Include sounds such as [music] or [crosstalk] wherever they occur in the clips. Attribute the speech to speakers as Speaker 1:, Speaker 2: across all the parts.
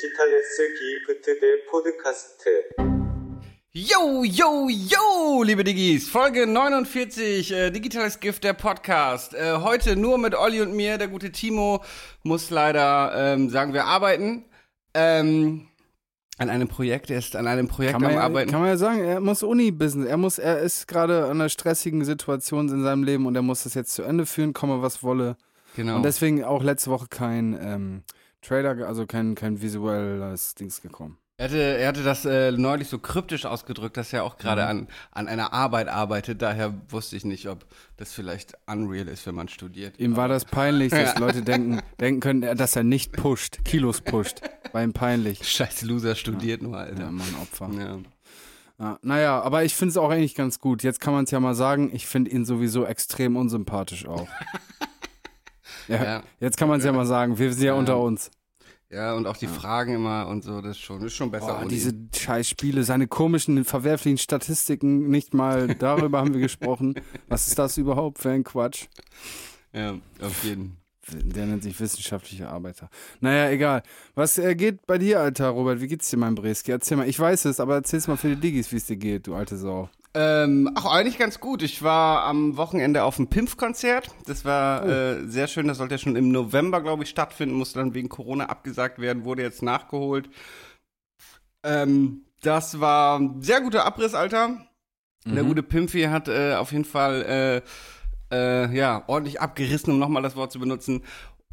Speaker 1: 디지털스 기프트 대 포드카스트.
Speaker 2: Yo, yo, yo, liebe Diggis, Folge 49, äh, Digitales Gift, der Podcast. Äh, heute nur mit Olli und mir, der gute Timo muss leider, ähm, sagen wir, arbeiten. Ähm, an einem Projekt, er ist an einem Projekt
Speaker 3: Kann man,
Speaker 2: am
Speaker 3: ja,
Speaker 2: Arbeiten.
Speaker 3: kann man ja sagen, er muss Uni-Business, er muss, er ist gerade an einer stressigen Situation in seinem Leben und er muss das jetzt zu Ende führen, komme was wolle.
Speaker 2: genau.
Speaker 3: Und deswegen auch letzte Woche kein ähm, Trailer, also kein, kein visuelles Dings gekommen.
Speaker 2: Er hatte, er hatte das äh, neulich so kryptisch ausgedrückt, dass er auch gerade an, an einer Arbeit arbeitet. Daher wusste ich nicht, ob das vielleicht unreal ist, wenn man studiert.
Speaker 3: Ihm war das peinlich, dass [laughs] Leute denken, denken können, dass er nicht pusht, Kilos pusht. War ihm peinlich. [laughs]
Speaker 2: Scheiß Loser studiert nur, Alter.
Speaker 3: Ja, Mann, Opfer.
Speaker 2: Ja.
Speaker 3: Ja, naja, aber ich finde es auch eigentlich ganz gut. Jetzt kann man es ja mal sagen, ich finde ihn sowieso extrem unsympathisch auch. [laughs] ja,
Speaker 2: Ja.
Speaker 3: Jetzt kann man es ja mal sagen, wir sind ja,
Speaker 2: Ja.
Speaker 3: unter uns.
Speaker 2: Ja, und auch die Fragen immer und so, das ist schon, ist schon besser.
Speaker 3: Boah, diese scheiß Spiele, seine komischen, verwerflichen Statistiken, nicht mal darüber haben wir gesprochen. Was ist das überhaupt für ein Quatsch?
Speaker 2: Ja, auf jeden.
Speaker 3: Der nennt sich wissenschaftlicher Arbeiter. Naja, egal. Was äh, geht bei dir, alter Robert? Wie geht's dir, mein Breski? Erzähl mal. Ich weiß es, aber erzähl's mal für die Diggis, wie es dir geht, du alte Sau.
Speaker 2: Ähm, ach, eigentlich ganz gut. Ich war am Wochenende auf dem Pimpf-Konzert. Das war äh, sehr schön. Das sollte ja schon im November, glaube ich, stattfinden. Musste dann wegen Corona abgesagt werden. Wurde jetzt nachgeholt. Ähm, das war ein sehr guter Abriss, Alter. Der gute Pimpfi hat äh, auf jeden Fall äh, äh, ja, ordentlich abgerissen, um nochmal das Wort zu benutzen.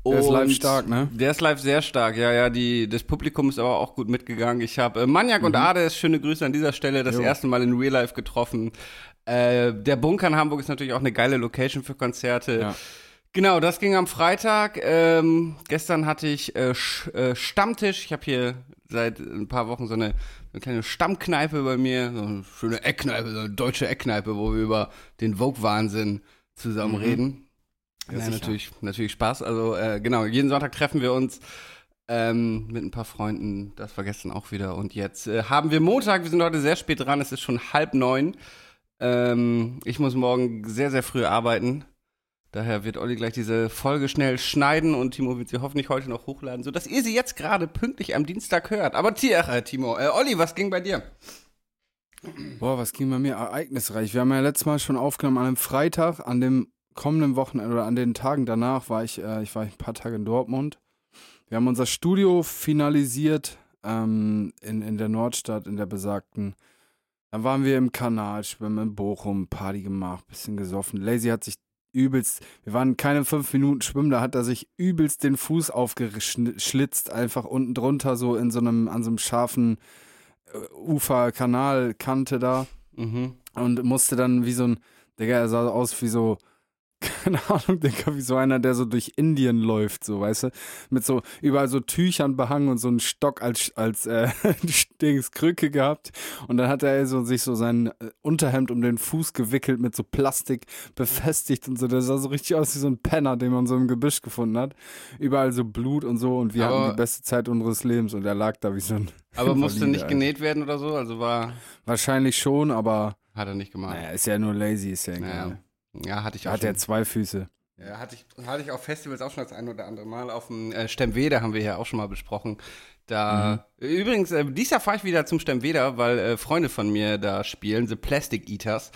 Speaker 3: Der ist live stark, ne?
Speaker 2: Der ist live sehr stark, ja, ja. Die, das Publikum ist aber auch gut mitgegangen. Ich habe äh, Maniac und Ades, schöne Grüße an dieser Stelle, das
Speaker 3: Jo.
Speaker 2: erste Mal in Real Life getroffen. Äh, der Bunker in Hamburg ist natürlich auch eine geile Location für Konzerte.
Speaker 3: Ja.
Speaker 2: Genau, das ging am Freitag. Ähm, gestern hatte ich äh, äh, Stammtisch. Ich habe hier seit ein paar Wochen so eine, eine kleine Stammkneipe bei mir, so eine schöne Eckkneipe, so eine deutsche Eckkneipe, wo wir über den Vogue-Wahnsinn zusammen reden.
Speaker 3: Ja, sicher.
Speaker 2: natürlich, natürlich Spaß. Also äh, genau, jeden Sonntag treffen wir uns ähm, mit ein paar Freunden. Das war gestern auch wieder. Und jetzt äh, haben wir Montag. Wir sind heute sehr spät dran. Es ist schon halb neun. Ähm, ich muss morgen sehr, sehr früh arbeiten. Daher wird Olli gleich diese Folge schnell schneiden und Timo wird sie hoffentlich heute noch hochladen, sodass ihr sie jetzt gerade pünktlich am Dienstag hört. Aber Tier, äh, Timo, äh, Olli, was ging bei dir?
Speaker 3: Boah, was ging bei mir ereignisreich? Wir haben ja letztes Mal schon aufgenommen an einem Freitag, an dem kommenden Wochenende oder an den Tagen danach war ich, äh, ich war ein paar Tage in Dortmund. Wir haben unser Studio finalisiert ähm, in, in der Nordstadt, in der besagten. Dann waren wir im Kanal, schwimmen in Bochum, Party gemacht, bisschen gesoffen. Lazy hat sich übelst, wir waren keine fünf Minuten schwimmen, da hat er sich übelst den Fuß aufgeschlitzt, einfach unten drunter, so in so einem, an so einem scharfen äh, Ufer-Kanalkante da
Speaker 2: Mhm.
Speaker 3: und musste dann wie so ein, Digga, er sah aus wie so, [laughs] keine Ahnung, Digga, wie so einer, der so durch Indien läuft, so, weißt du, mit so überall so Tüchern behangen und so einen Stock als, als äh, [laughs] Dings Krücke gehabt und dann hat er so sich so sein äh, Unterhemd um den Fuß gewickelt mit so Plastik befestigt und so, der sah so richtig aus wie so ein Penner, den man so im Gebüsch gefunden hat, überall so Blut und so und wir
Speaker 2: Aber-
Speaker 3: hatten die beste Zeit unseres Lebens und er lag da wie so ein [laughs]
Speaker 2: Aber musste nicht
Speaker 3: Alter.
Speaker 2: genäht werden oder so, also war,
Speaker 3: Wahrscheinlich schon, aber
Speaker 2: hat er nicht gemacht.
Speaker 3: naja, ist ja nur lazy, ist ja egal.
Speaker 2: Naja. Ja, hatte ich auch
Speaker 3: hat
Speaker 2: schon.
Speaker 3: er zwei Füße.
Speaker 2: Ja, hatte ich, hatte ich auf Festivals auch schon das ein oder andere Mal. Auf dem äh, Stemweder haben wir ja auch schon mal besprochen. Da, übrigens, äh, dieses Jahr fahre ich wieder zum Stemweder, weil äh, Freunde von mir da spielen, The Plastic Eaters.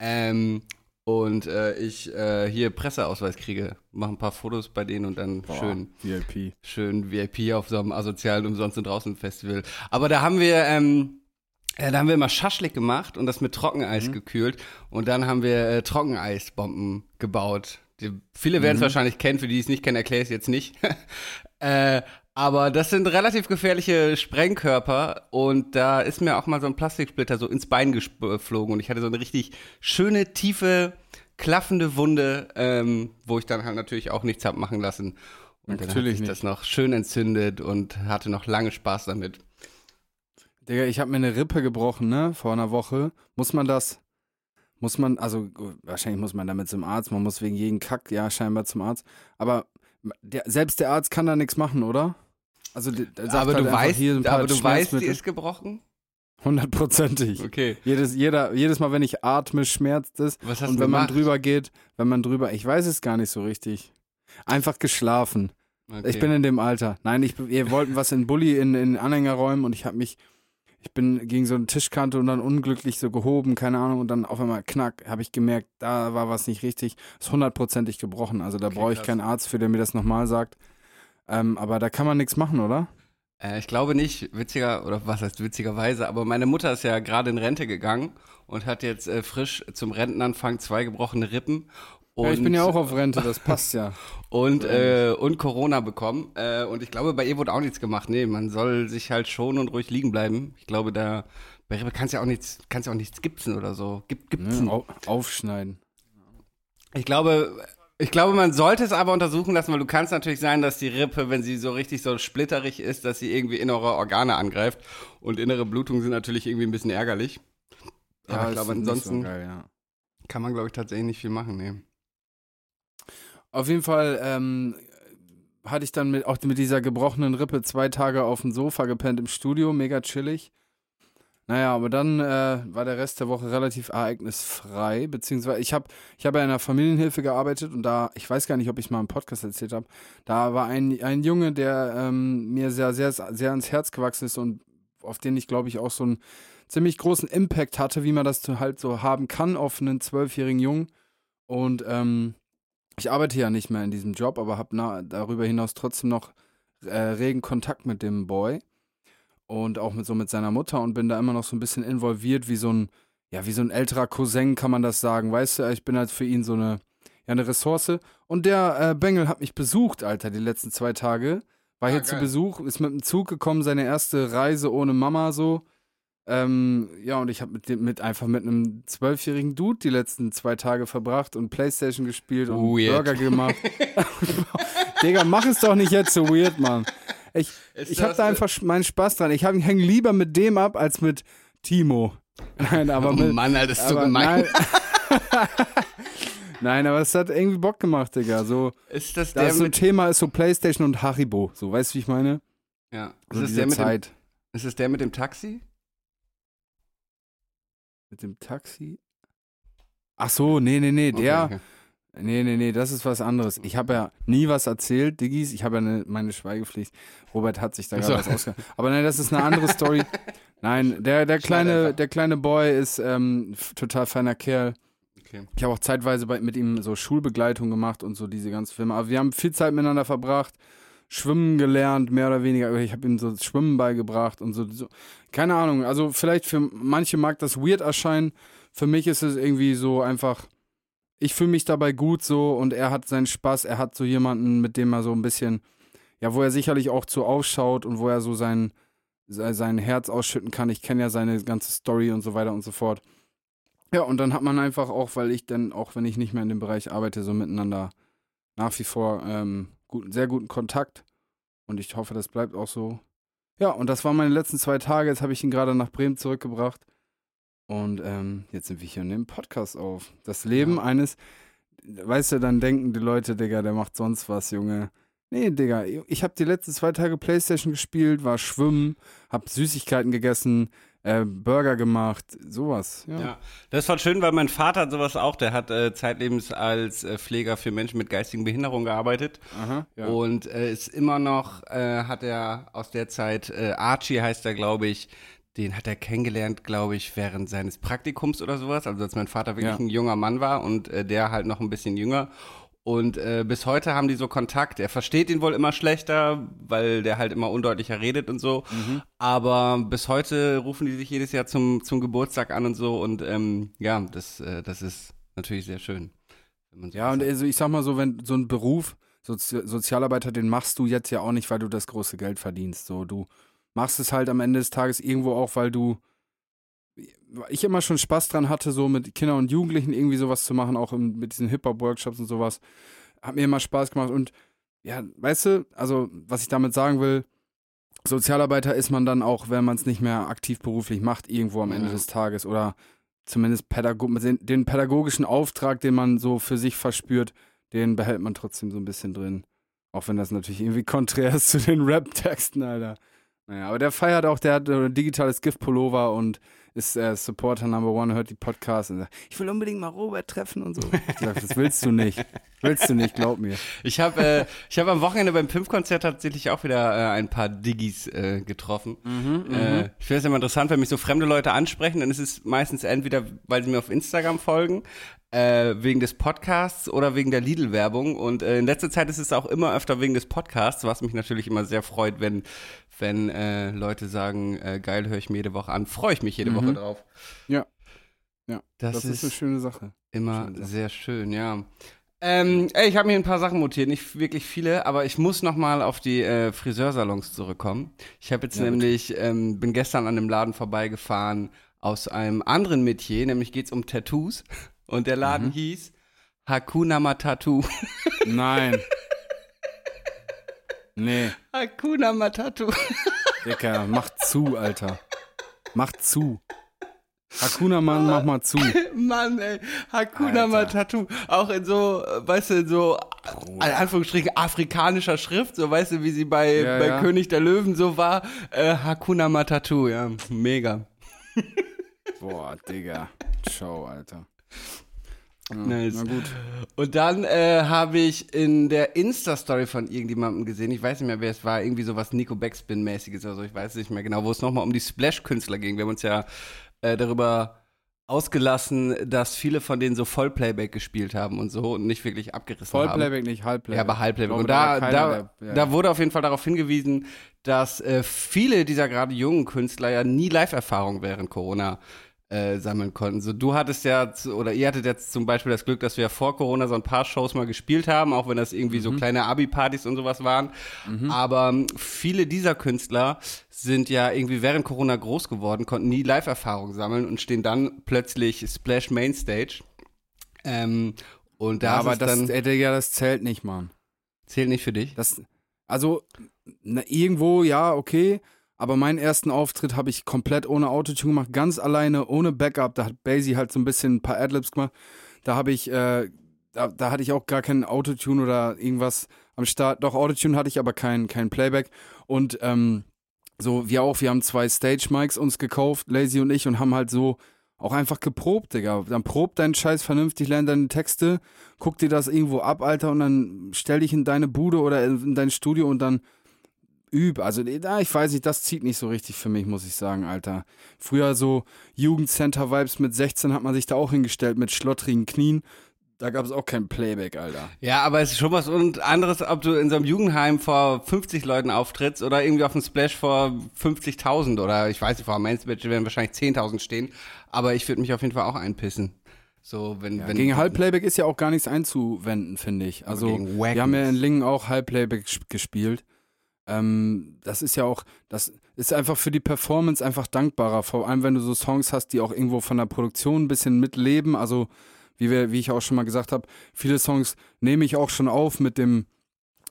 Speaker 2: Ähm, und äh, ich äh, hier Presseausweis kriege, mache ein paar Fotos bei denen und dann schön
Speaker 3: VIP.
Speaker 2: schön VIP auf so einem asozialen Umsonst und draußen Festival. Aber da haben wir, ähm, äh, da haben wir immer Schaschlik gemacht und das mit Trockeneis
Speaker 3: Mhm.
Speaker 2: gekühlt. Und dann haben wir äh, Trockeneisbomben gebaut. Die, viele werden es
Speaker 3: Mhm.
Speaker 2: wahrscheinlich kennen, für die es nicht kennen, erkläre ich es jetzt nicht. [laughs] äh, aber das sind relativ gefährliche Sprengkörper und da ist mir auch mal so ein Plastiksplitter so ins Bein geflogen und ich hatte so eine richtig schöne, tiefe, klaffende Wunde, ähm, wo ich dann halt natürlich auch nichts hab machen lassen. Und dann hat
Speaker 3: Natürlich
Speaker 2: sich
Speaker 3: nicht.
Speaker 2: das noch schön entzündet und hatte noch lange Spaß damit.
Speaker 3: Digga, ich habe mir eine Rippe gebrochen, ne? Vor einer Woche. Muss man das, muss man, also wahrscheinlich muss man damit zum Arzt, man muss wegen jeden Kack, ja, scheinbar zum Arzt. Aber der, selbst der Arzt kann da nichts machen, oder? Also
Speaker 2: aber
Speaker 3: halt
Speaker 2: du weißt,
Speaker 3: hier sind ein paar
Speaker 2: aber du weißt, die ist gebrochen?
Speaker 3: Hundertprozentig.
Speaker 2: Okay.
Speaker 3: Jedes, jeder, jedes Mal, wenn ich atme, schmerzt es.
Speaker 2: Was hast
Speaker 3: Und wenn man
Speaker 2: gemacht?
Speaker 3: drüber geht, wenn man drüber, ich weiß es gar nicht so richtig. Einfach geschlafen.
Speaker 2: Okay.
Speaker 3: Ich bin in dem Alter. Nein, ich, wir wollten was in Bulli in, in Anhänger räumen und ich habe mich, ich bin gegen so eine Tischkante und dann unglücklich so gehoben, keine Ahnung, und dann auf einmal knack, habe ich gemerkt, da war was nicht richtig. Ist hundertprozentig gebrochen. Also da
Speaker 2: Okay,
Speaker 3: brauche ich
Speaker 2: krass.
Speaker 3: keinen Arzt für, der mir das nochmal sagt. Ähm, aber da kann man nichts machen, oder?
Speaker 2: Äh, ich glaube nicht, witziger, oder was heißt witzigerweise, aber meine Mutter ist ja gerade in Rente gegangen und hat jetzt äh, frisch zum Rentenanfang zwei gebrochene Rippen. Und,
Speaker 3: ja, ich bin ja auch auf Rente, das passt ja. [laughs]
Speaker 2: und, äh, und Corona bekommen. Äh, und ich glaube, bei ihr wurde auch nichts gemacht. Nee, man soll sich halt schonen und ruhig liegen bleiben. Ich glaube, da bei Rippe kannst ja auch nichts, kannst ja auch nichts gipsen oder so. Gip, gipsen.
Speaker 3: Ne? Au aufschneiden.
Speaker 2: Ich glaube, ich glaube, man sollte es aber untersuchen lassen, weil du kannst natürlich sein, dass die Rippe, wenn sie so richtig so splitterig ist, dass sie irgendwie innere Organe angreift. Und innere Blutungen sind natürlich irgendwie ein bisschen ärgerlich. Aber ich glaube,
Speaker 3: nicht so
Speaker 2: ansonsten
Speaker 3: geil, ja.
Speaker 2: kann man, glaube ich, tatsächlich nicht viel machen. Nee.
Speaker 3: Auf jeden Fall ähm, hatte ich dann mit, auch mit dieser gebrochenen Rippe zwei Tage auf dem Sofa gepennt im Studio, mega chillig. Naja, aber dann äh, war der Rest der Woche relativ ereignisfrei, beziehungsweise ich habe ich hab ja in einer Familienhilfe gearbeitet und da, ich weiß gar nicht, ob ich mal im Podcast erzählt habe, da war ein, ein Junge, der ähm, mir sehr, sehr, sehr ans Herz gewachsen ist und auf den ich, glaube ich, auch so einen ziemlich großen Impact hatte, wie man das halt so haben kann auf einen zwölfjährigen Jungen. Und ähm, ich arbeite ja nicht mehr in diesem Job, aber habe darüber hinaus trotzdem noch äh, regen Kontakt mit dem Boy und auch mit so mit seiner Mutter und bin da immer noch so ein bisschen involviert, wie so ein, ja, wie so ein älterer Cousin, kann man das sagen. Weißt du, ich bin halt für ihn so eine, ja, eine Ressource. Und der äh, Bengel hat mich besucht, Alter, die letzten zwei Tage. War
Speaker 2: Ah,
Speaker 3: hier zu
Speaker 2: geil.
Speaker 3: Besuch, ist mit dem Zug gekommen, seine erste Reise ohne Mama so. Ähm, ja, und ich habe mit, mit einfach mit einem zwölfjährigen Dude die letzten zwei Tage verbracht und Playstation gespielt und
Speaker 2: Weird.
Speaker 3: Burger gemacht. [laughs] Digga, mach es doch nicht jetzt so weird, Mann. Ich,
Speaker 2: Ist
Speaker 3: ich habe da einfach meinen Spaß dran. Ich hänge lieber mit dem ab als mit Timo. [laughs] Nein, aber
Speaker 2: oh
Speaker 3: mit,
Speaker 2: Mann, Alter, das ist so gemein.
Speaker 3: Nein. [laughs] nein, aber es hat irgendwie Bock gemacht, Digga. So,
Speaker 2: Ist das
Speaker 3: da
Speaker 2: der
Speaker 3: ist so ein Thema ist so Playstation und Haribo. So, weißt du, wie ich meine?
Speaker 2: ja. Ist
Speaker 3: So
Speaker 2: das der mit dem,
Speaker 3: Zeit
Speaker 2: ist das der mit dem Taxi?
Speaker 3: Mit dem Taxi. Ach so, nee, nee, nee, der,
Speaker 2: Okay, okay.
Speaker 3: Nee, nee, nee, das ist was anderes. Ich habe ja nie was erzählt, Diggis. Ich habe ja ne, meine Schweigepflicht. Robert hat sich da gerade
Speaker 2: so.
Speaker 3: was ausgegangen. Aber nein, das ist eine andere Story. [laughs] Nein, der, der, kleine, der kleine Boy ist ähm, total feiner Kerl.
Speaker 2: okay.
Speaker 3: Ich habe auch zeitweise bei, mit ihm so Schulbegleitung gemacht und so diese ganzen Filme. Aber wir haben viel Zeit miteinander verbracht, Schwimmen gelernt, mehr oder weniger. Ich habe ihm so Schwimmen beigebracht und so, so. Keine Ahnung. Also vielleicht für manche mag das weird erscheinen. Für mich ist es irgendwie so einfach. Ich fühle mich dabei gut so und er hat seinen Spaß. Er hat so jemanden, mit dem er so ein bisschen, ja, wo er sicherlich auch zu aufschaut und wo er so sein, se- sein Herz ausschütten kann. Ich kenne ja seine ganze Story und so weiter und so fort. Ja, und dann hat man einfach auch, weil ich dann, auch wenn ich nicht mehr in dem Bereich arbeite, so miteinander nach wie vor ähm, gut, sehr guten Kontakt. Und ich hoffe, das bleibt auch so. Ja, und das waren meine letzten zwei Tage. Jetzt habe ich ihn gerade nach Bremen zurückgebracht. Und ähm, jetzt sind wir hier und nehmen Podcast auf. Das Leben
Speaker 2: Ja.
Speaker 3: eines, weißt du, dann denken die Leute, Digga, der macht sonst was, Junge. Nee, Digga, ich habe die letzten zwei Tage Playstation gespielt, war schwimmen, hab Süßigkeiten gegessen, äh, Burger gemacht, sowas. Ja.
Speaker 2: Ja, das war schön, weil mein Vater hat sowas auch. Der hat äh, zeitlebens als äh, Pfleger für Menschen mit geistigen Behinderungen gearbeitet
Speaker 3: Aha, ja.
Speaker 2: und äh, ist immer noch, äh, hat er aus der Zeit, äh, Archie heißt er, glaube ich, den hat er kennengelernt, glaube ich, während seines Praktikums oder sowas. Also als mein Vater wirklich
Speaker 3: Ja.
Speaker 2: ein junger Mann war und der halt noch ein bisschen jünger. Und äh, bis heute haben die so Kontakt. Er versteht ihn wohl immer schlechter, weil der halt immer undeutlicher redet und so.
Speaker 3: Mhm.
Speaker 2: Aber bis heute rufen die sich jedes Jahr zum, zum Geburtstag an und so. Und ähm, ja, das, äh, das ist natürlich sehr schön. man
Speaker 3: Ja, und also ich sag mal so, wenn so ein Beruf, Sozi Sozialarbeiter, den machst du jetzt ja auch nicht, weil du das große Geld verdienst. So, du machst es halt am Ende des Tages irgendwo auch, weil du ich immer schon Spaß dran hatte, so mit Kindern und Jugendlichen irgendwie sowas zu machen, auch im, mit diesen Hip-Hop-Workshops und sowas. Hat mir immer Spaß gemacht und ja, weißt du, also was ich damit sagen will, Sozialarbeiter ist man dann auch, wenn man es nicht mehr aktiv beruflich macht, irgendwo am Ende
Speaker 2: Ja.
Speaker 3: des Tages oder zumindest Pädago den, den pädagogischen Auftrag, den man so für sich verspürt, den behält man trotzdem so ein bisschen drin. Auch wenn das natürlich irgendwie [laughs] konträr ist zu den Rap-Texten, Alter. Naja, aber der feiert auch, der hat äh, ein digitales Gift-Pullover und ist äh, Supporter Number One, hört die Podcasts und sagt, ich will unbedingt mal Robert treffen und so. Ich sag, das willst du nicht. Willst du nicht, glaub mir.
Speaker 2: Ich habe äh, ich hab am Wochenende beim Pimpf-Konzert tatsächlich auch wieder äh, ein paar Diggis äh, getroffen. äh, ich finde es immer interessant, wenn mich so fremde Leute ansprechen, dann ist es meistens entweder, weil sie mir auf Instagram folgen, äh, wegen des Podcasts oder wegen der Lidl-Werbung. Und äh, in letzter Zeit ist es auch immer öfter wegen des Podcasts, was mich natürlich immer sehr freut, wenn, wenn äh, Leute sagen, äh, geil, höre ich mir jede Woche an. Freue ich mich jede
Speaker 3: Mhm.
Speaker 2: Woche drauf.
Speaker 3: Ja. Ja,
Speaker 2: Das,
Speaker 3: Das, ist,
Speaker 2: ist,
Speaker 3: eine schöne Sache.
Speaker 2: immer
Speaker 3: schöne Sache.
Speaker 2: sehr schön, ja. Ähm, ey, ich habe mir ein paar Sachen notiert, nicht wirklich viele, aber ich muss noch mal auf die äh, Friseursalons zurückkommen. Ich habe jetzt
Speaker 3: Ja,
Speaker 2: nämlich, ähm, bin gestern an dem Laden vorbeigefahren aus einem anderen Metier, nämlich geht's um Tattoos. Und der Laden
Speaker 3: Mhm.
Speaker 2: hieß Hakuna Matatu.
Speaker 3: Nein. [laughs] Nee,
Speaker 2: Hakuna Matatu. [laughs]
Speaker 3: Dicker, mach zu, Alter. Mach zu. Hakuna Mann, mach mal zu. [laughs]
Speaker 2: Mann, ey, Hakuna
Speaker 3: Alter.
Speaker 2: Matatu. Auch in so, weißt du, in so, in Anführungsstrichen, afrikanischer Schrift, so, weißt du, wie sie bei,
Speaker 3: Ja,
Speaker 2: bei
Speaker 3: ja.
Speaker 2: König der Löwen so war. Äh, Hakuna Matatu, ja, mega. [laughs]
Speaker 3: Boah, Digga. Ciao, Alter. Ja,
Speaker 2: Nice.
Speaker 3: Na gut.
Speaker 2: Und dann äh, habe ich in der Insta-Story von irgendjemandem gesehen, ich weiß nicht mehr, wer es war, irgendwie sowas Nico Backspin-mäßiges oder so, ich weiß nicht mehr genau, wo es nochmal um die Splash-Künstler ging. Wir haben uns ja äh, darüber ausgelassen, dass viele von denen so Vollplayback gespielt haben und so und nicht wirklich abgerissen haben.
Speaker 3: Vollplayback, nicht Halbplayback.
Speaker 2: Ja, aber Halbplayback. Und da, da,
Speaker 3: ja.
Speaker 2: da wurde auf jeden Fall darauf hingewiesen, dass äh, viele dieser gerade jungen Künstler ja nie Live-Erfahrung während Corona äh, sammeln konnten. So, du hattest ja, oder ihr hattet jetzt zum Beispiel das Glück, dass wir ja vor Corona so ein paar Shows mal gespielt haben, auch wenn das irgendwie
Speaker 3: Mhm.
Speaker 2: so kleine Abi-Partys und sowas waren. Aber ähm, viele dieser Künstler sind ja irgendwie während Corona groß geworden, konnten nie Live-Erfahrung sammeln und stehen dann plötzlich Splash Mainstage. Ähm, und da
Speaker 3: ja, aber das,
Speaker 2: dann,
Speaker 3: Digga, das zählt nicht, Mann.
Speaker 2: zählt nicht für dich.
Speaker 3: Das, also, na, irgendwo, ja, okay. Aber meinen ersten Auftritt habe ich komplett ohne Autotune gemacht, ganz alleine, ohne Backup. Da hat Basie halt so ein bisschen ein paar Adlibs gemacht. Da habe ich, äh, da, da hatte ich auch gar keinen Autotune oder irgendwas am Start. Doch, Autotune hatte ich, aber kein, kein Playback. Und ähm, so, wir auch, wir haben zwei Stage-Mics uns gekauft, Lazy und ich, und haben halt so auch einfach geprobt, Digga. Dann prob deinen Scheiß vernünftig, lern deine Texte, guck dir das irgendwo ab, Alter, und dann stell dich in deine Bude oder in dein Studio und dann üb. Also, da, ich weiß nicht, das zieht nicht so richtig für mich, muss ich sagen, Alter. Früher so Jugendcenter-Vibes mit 16 hat man sich da auch hingestellt mit schlottrigen Knien. Da gab es auch kein Playback, Alter.
Speaker 2: Ja, aber es ist schon was und anderes, ob du in so einem Jugendheim vor 50 Leuten auftrittst oder irgendwie auf dem Splash vor 50.000 oder ich weiß nicht, vor dem Mainstage werden wahrscheinlich 10.000 stehen, aber ich würde mich auf jeden Fall auch einpissen. So, wenn,
Speaker 3: Ja,
Speaker 2: wenn
Speaker 3: gegen Halbplayback ist ja auch gar nichts einzuwenden, finde ich. Also, wir haben ja in. Lingen auch Halbplayback ges- gespielt. Ähm, das ist ja auch, das ist einfach für die Performance einfach dankbarer. Vor allem, wenn du so Songs hast, die auch irgendwo von der Produktion ein bisschen mitleben. Also, wie, wir, wie ich auch schon mal gesagt habe, viele Songs nehme ich auch schon auf mit dem,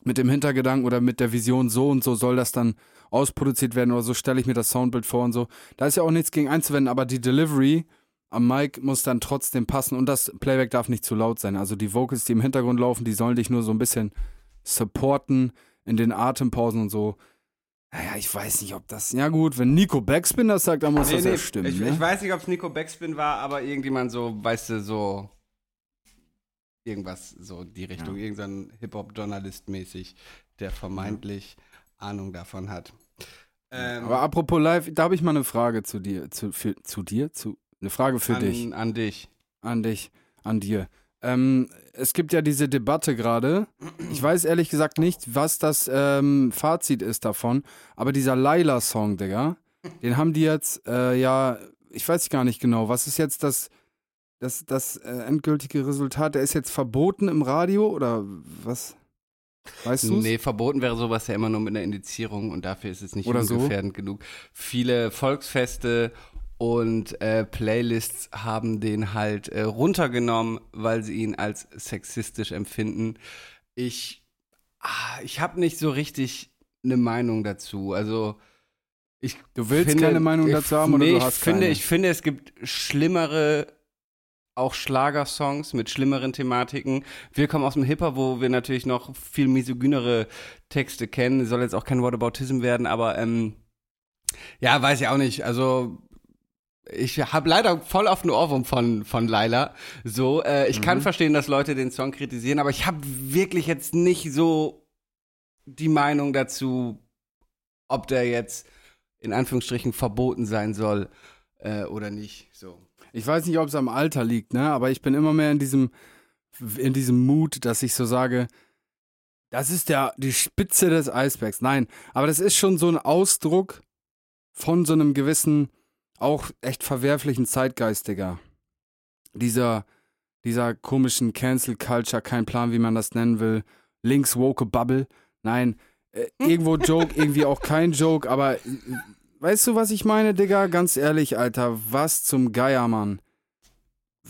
Speaker 3: mit dem Hintergedanken oder mit der Vision, so und so soll das dann ausproduziert werden oder so stelle ich mir das Soundbild vor und so. Da ist ja auch nichts gegen einzuwenden, aber die Delivery am Mic muss dann trotzdem passen und das Playback darf nicht zu laut sein. Also die Vocals, die im Hintergrund laufen, die sollen dich nur so ein bisschen supporten in den Atempausen und so. Naja, ich weiß nicht, ob das. Ja, gut, wenn Nico Backspin das sagt, dann muss
Speaker 2: Nee,
Speaker 3: das
Speaker 2: nee,
Speaker 3: ja stimmen.
Speaker 2: ich,
Speaker 3: ne?
Speaker 2: ich weiß nicht, ob es Nico Backspin war, aber irgendjemand so, weißt du, so irgendwas, so die Richtung,
Speaker 3: Ja.
Speaker 2: irgendein Hip-Hop-Journalist mäßig, der vermeintlich Ahnung davon hat. Ähm,
Speaker 3: Aber apropos live, da habe ich mal eine Frage zu dir. Zu, für, zu dir? Zu, eine Frage für
Speaker 2: an,
Speaker 3: dich.
Speaker 2: An dich.
Speaker 3: An dich. An dir. Ähm, es gibt ja diese Debatte gerade. Ich weiß ehrlich gesagt nicht, was das ähm, Fazit ist davon. Aber dieser Laila-Song, Digga, den haben die jetzt, äh, ja, ich weiß gar nicht genau. Was ist jetzt das, das, das äh, endgültige Resultat? Der ist jetzt verboten im Radio oder was? Weißt du?
Speaker 2: Nee, verboten wäre sowas ja immer nur mit einer Indizierung und dafür ist es nicht
Speaker 3: Oder so.
Speaker 2: gefährdend genug. Viele Volksfeste und äh, Playlists haben den halt äh, runtergenommen, weil sie ihn als sexistisch empfinden. Ich, ah, ich habe nicht so richtig eine Meinung dazu. Also ich
Speaker 3: Du willst
Speaker 2: finde,
Speaker 3: keine Meinung
Speaker 2: ich,
Speaker 3: dazu haben oder
Speaker 2: nee,
Speaker 3: du
Speaker 2: ich
Speaker 3: hast
Speaker 2: finde,
Speaker 3: keine?
Speaker 2: ich finde, es gibt schlimmere auch Schlagersongs mit schlimmeren Thematiken. Wir kommen aus dem Hip-Hop, wo wir natürlich noch viel misogynere Texte kennen. Soll jetzt auch kein Whataboutism werden, aber ähm, Ja, weiß ich auch nicht. Also ich habe leider voll auf den Ohrwurm von, von Laila. So, äh, ich kann verstehen, dass Leute den Song kritisieren, aber ich habe wirklich jetzt nicht so die Meinung dazu, ob der jetzt in Anführungsstrichen verboten sein soll äh, oder nicht. So.
Speaker 3: Ich weiß nicht, ob es am Alter liegt, ne? Aber ich bin immer mehr in diesem, in diesem Mut, dass ich so sage, das ist der, die Spitze des Eisbergs. Nein, aber das ist schon so ein Ausdruck von so einem gewissen, auch echt verwerflichen Zeitgeist, Digga. Dieser, dieser komischen Cancel Culture, kein Plan, wie man das nennen will. Links woke Bubble. Nein, äh, [laughs] irgendwo Joke, irgendwie auch kein Joke, aber äh, weißt du, was ich meine, Digga? Ganz ehrlich, Alter, was zum Geier, Mann.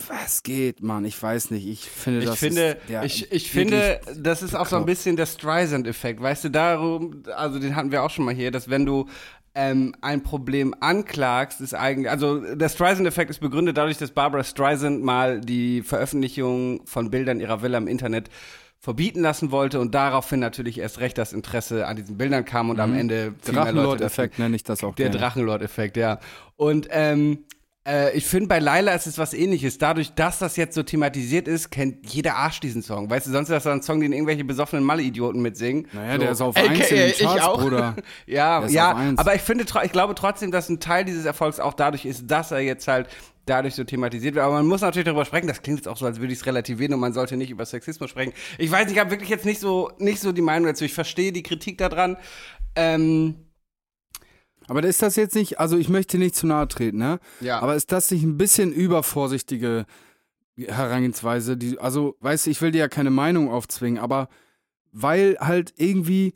Speaker 3: Was geht, Mann? Ich weiß nicht. Ich finde,
Speaker 2: Ich
Speaker 3: das
Speaker 2: finde,
Speaker 3: ist der
Speaker 2: ich, ich finde, das ist auch so ein bisschen der Streisand-Effekt. Weißt du, darum, also den hatten wir auch schon mal hier, dass wenn du ähm, ein Problem anklagst, ist eigentlich, also der Streisand-Effekt ist begründet dadurch, dass Barbara Streisand mal die Veröffentlichung von Bildern ihrer Villa im Internet verbieten lassen wollte und daraufhin natürlich erst recht das Interesse an diesen Bildern kam und am Ende
Speaker 3: Drachenlord-Effekt nenne ich das auch
Speaker 2: der. Drachenlord-Effekt, ja. Und ähm, äh, ich finde, bei Laila ist es was ähnliches. Dadurch, dass das jetzt so thematisiert ist, kennt jeder Arsch diesen Song. Weißt du, sonst ist das ein Song, den irgendwelche besoffenen Malle-Idioten mitsingen.
Speaker 3: Naja,
Speaker 2: so,
Speaker 3: der ist auf
Speaker 2: AKA
Speaker 3: eins in den Charts,
Speaker 2: auch.
Speaker 3: Bruder. [laughs]
Speaker 2: ja, ja, aber ich finde, ich glaube trotzdem, dass ein Teil dieses Erfolgs auch dadurch ist, dass er jetzt halt dadurch so thematisiert wird. Aber man muss natürlich darüber sprechen. Das klingt jetzt auch so, als würde ich es relativieren und man sollte nicht über Sexismus sprechen. Ich weiß ich habe wirklich jetzt nicht so, nicht so die Meinung dazu. Ich verstehe die Kritik daran. Ähm,
Speaker 3: Aber ist das jetzt nicht, also ich möchte nicht zu nahe treten, ne?
Speaker 2: ja.
Speaker 3: Aber ist das nicht ein bisschen übervorsichtige Herangehensweise? Die, also, weißt du, ich will dir ja keine Meinung aufzwingen, aber weil halt irgendwie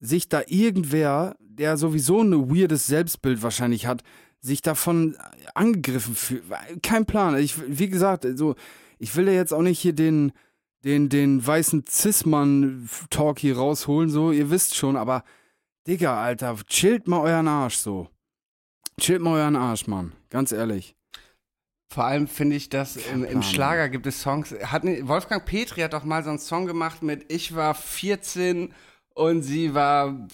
Speaker 3: sich da irgendwer, der sowieso ein weirdes Selbstbild wahrscheinlich hat, sich davon angegriffen fühlt. Kein Plan. Ich, wie gesagt, also, ich will ja jetzt auch nicht hier den, den, den weißen Cis-Mann-Talk hier rausholen, so, ihr wisst schon, aber Digga, Alter, chillt mal euren Arsch so. Chillt mal euren Arsch, Mann. Ganz ehrlich.
Speaker 2: Vor allem finde ich, dass im, im. Schlager gibt es Songs. Hat, Wolfgang Petri hat doch mal so einen Song gemacht mit Ich war 14 und sie war,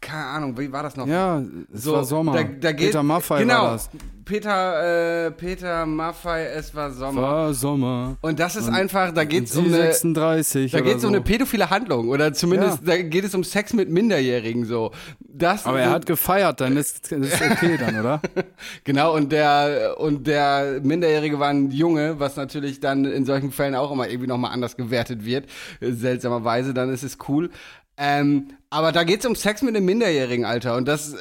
Speaker 2: keine Ahnung, wie war das noch?
Speaker 3: Ja, es
Speaker 2: So,
Speaker 3: war Sommer.
Speaker 2: da- da geht-
Speaker 3: Peter Maffay
Speaker 2: genau,
Speaker 3: war das.
Speaker 2: Peter, äh, Peter Maffay, es war Sommer.
Speaker 3: War Sommer.
Speaker 2: Und das ist
Speaker 3: Und-
Speaker 2: einfach, da geht es um eine,
Speaker 3: 36
Speaker 2: da
Speaker 3: oder
Speaker 2: geht es
Speaker 3: so.
Speaker 2: um eine pädophile Handlung oder zumindest da geht es um Sex mit Minderjährigen so. Das
Speaker 3: Aber er hat gefeiert, dann ist ist okay dann, oder? [laughs]
Speaker 2: Genau, und der, und der Minderjährige war ein Junge, was natürlich dann in solchen Fällen auch immer irgendwie nochmal anders gewertet wird. Seltsamerweise, dann ist es cool. Ähm, aber da geht's um Sex mit einem Minderjährigen, Alter. Und das, äh,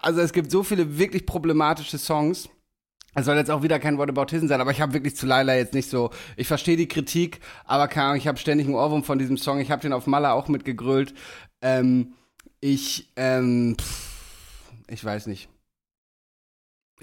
Speaker 2: also es gibt so viele wirklich problematische Songs. Es soll jetzt auch wieder kein Whataboutism sein, aber ich habe wirklich zu Laila jetzt nicht so. Ich verstehe die Kritik, aber keine Ahnung, ich habe ständig einen Ohrwurm von diesem Song. Ich habe den auf Maler auch mitgegrölt. Ähm, ich, ähm, pff, ich weiß nicht.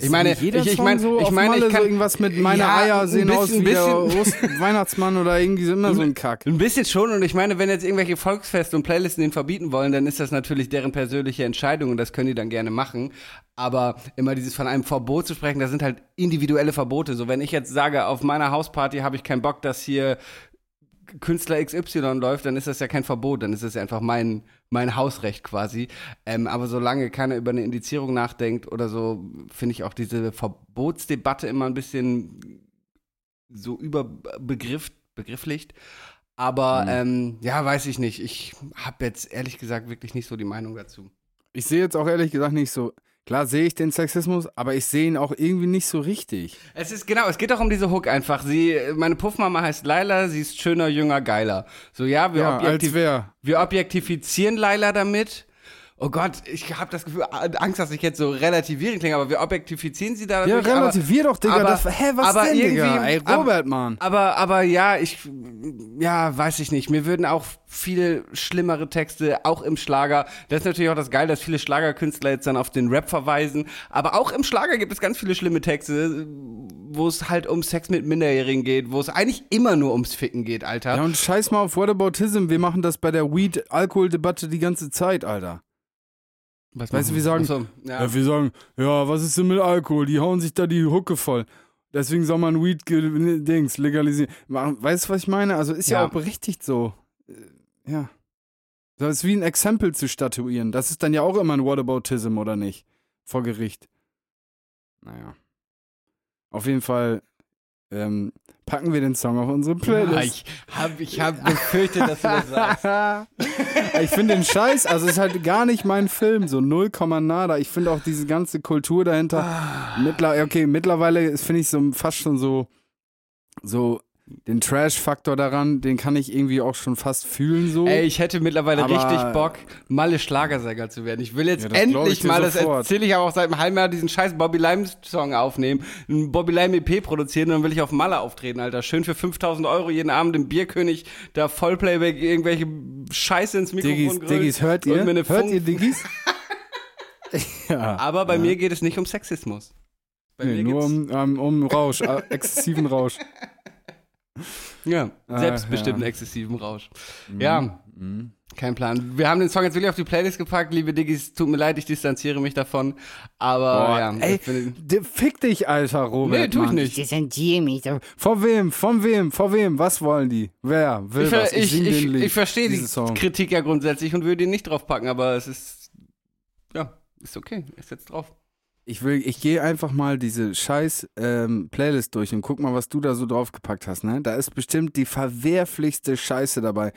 Speaker 2: Ich meine, ich, ich meine,
Speaker 3: so
Speaker 2: ich meine, ich kann
Speaker 3: so irgendwas mit meine
Speaker 2: Ja,
Speaker 3: Eier
Speaker 2: ein
Speaker 3: sehen aus
Speaker 2: bisschen-
Speaker 3: wie der
Speaker 2: bisschen-
Speaker 3: Ost Weihnachtsmann oder irgendwie so immer so ein Kack.
Speaker 2: Ein bisschen schon und ich meine, wenn jetzt irgendwelche Volksfeste und Playlisten den verbieten wollen, dann ist das natürlich deren persönliche Entscheidung und das können die dann gerne machen. Aber immer dieses von einem Verbot zu sprechen, das sind halt individuelle Verbote. So, wenn ich jetzt sage, auf meiner Hausparty habe ich keinen Bock, dass hier Künstler XY läuft, dann ist das ja kein Verbot, dann ist das ja einfach mein, mein Hausrecht quasi. Ähm, aber solange keiner über eine Indizierung nachdenkt oder so, finde ich auch diese Verbotsdebatte immer ein bisschen so überbegriff, begrifflicht. Aber
Speaker 3: Mhm.
Speaker 2: ähm, ja, weiß ich nicht. Ich habe jetzt ehrlich gesagt wirklich nicht so die Meinung dazu.
Speaker 3: Ich sehe jetzt auch ehrlich gesagt nicht so. Klar sehe ich den Sexismus, aber ich sehe ihn auch irgendwie nicht so richtig.
Speaker 2: Es ist genau, es geht auch um diese Hook einfach. Sie, meine Puffmama heißt Laila, sie ist schöner, jünger, geiler. So ja, wir,
Speaker 3: Ja,
Speaker 2: objektiv wir objektifizieren Laila damit. Oh Gott, ich habe das Gefühl, Angst, dass ich jetzt so relativieren klinge, aber wir objektifizieren sie da.
Speaker 3: Ja,
Speaker 2: aber-
Speaker 3: relativier doch, Digga.
Speaker 2: aber-
Speaker 3: das, hä, was
Speaker 2: aber
Speaker 3: denn, Digga?
Speaker 2: irgendwie-
Speaker 3: Ey,
Speaker 2: ab-
Speaker 3: Robert, Mann.
Speaker 2: Aber, aber ja, ich, ja, weiß ich nicht. Mir würden auch viele schlimmere Texte, auch im Schlager. Das ist natürlich auch das Geile, dass viele Schlagerkünstler jetzt dann auf den Rap verweisen. Aber auch im Schlager gibt es ganz viele schlimme Texte, wo es halt um Sex mit Minderjährigen geht, wo es eigentlich immer nur ums Ficken geht, Alter.
Speaker 3: Ja, und scheiß mal auf Whataboutism. Wir machen das bei der Weed-Alkohol-Debatte die ganze Zeit, Alter.
Speaker 2: Was
Speaker 3: weißt du, wir sagen-
Speaker 2: Achso, ja.
Speaker 3: Ja, wir sagen, ja, was ist denn mit Alkohol? Die hauen sich da die Hucke voll. Deswegen soll man Weed ge- Dings legalisieren. Weißt du, was ich meine? Also ist ja,
Speaker 2: Ja.
Speaker 3: auch berechtigt so. Äh, Ja. Das ist wie ein Exempel zu statuieren. Das ist dann ja auch immer ein Whataboutism, oder nicht? vor Gericht. Naja. Auf jeden Fall ähm, packen wir den Song auf unsere
Speaker 2: Ja,
Speaker 3: Playlist.
Speaker 2: ich habe ich hab befürchtet, dass du das sagst. [laughs]
Speaker 3: ich finde den Scheiß, also es ist halt gar nicht mein Film, so 0, nada. Ich finde auch diese ganze Kultur dahinter. Mittler, okay, mittlerweile finde ich so fast schon so, so den Trash-Faktor daran, den kann ich irgendwie auch schon fast fühlen so.
Speaker 2: Ey, ich hätte mittlerweile
Speaker 3: Aber-
Speaker 2: richtig Bock, Malle Schlagersänger zu werden. Ich will jetzt
Speaker 3: Ja,
Speaker 2: endlich mal, das erzähle ich aber auch seit einem halben Jahr, diesen scheiß Bobby Lime-Song aufnehmen, einen Bobby Lime EP produzieren und dann will ich auf Malle auftreten, Alter. Schön für 5000 Euro jeden Abend im Bierkönig, da Vollplayback irgendwelche Scheiße ins Mikrofon
Speaker 3: Diggis, Diggis, hört ihr? Hört
Speaker 2: Funk-
Speaker 3: ihr Diggis? [laughs] ja.
Speaker 2: Aber bei mir geht es nicht um Sexismus. Bei
Speaker 3: Nee,
Speaker 2: mir
Speaker 3: nur um, um, um Rausch, äh, exzessiven Rausch. [laughs]
Speaker 2: ja,
Speaker 3: Ah,
Speaker 2: selbstbestimmten
Speaker 3: ja.
Speaker 2: exzessiven Rausch. Ja,
Speaker 3: Mhm.
Speaker 2: kein Plan. Wir haben den Song jetzt wirklich auf die Playlist gepackt, liebe Diggis, tut mir leid, ich distanziere mich davon, aber
Speaker 3: Boah,
Speaker 2: ja.
Speaker 3: ey,
Speaker 2: ich
Speaker 3: fick dich, alter Robert.
Speaker 2: Nee, tu ich nicht.
Speaker 4: distanziere mich.
Speaker 3: Vor wem? Von wem? Vor wem? Was wollen die? Wer? Will
Speaker 2: Ich,
Speaker 3: was?
Speaker 2: ich, ich,
Speaker 3: Lied,
Speaker 2: ich verstehe die
Speaker 3: Song.
Speaker 2: Kritik ja grundsätzlich und würde ihn nicht draufpacken, aber es ist, ja, ist okay, ist jetzt drauf.
Speaker 3: Ich will, ich gehe einfach mal diese scheiß ähm, Playlist durch und guck mal, was du da so draufgepackt hast, ne? Da ist bestimmt die verwerflichste Scheiße dabei.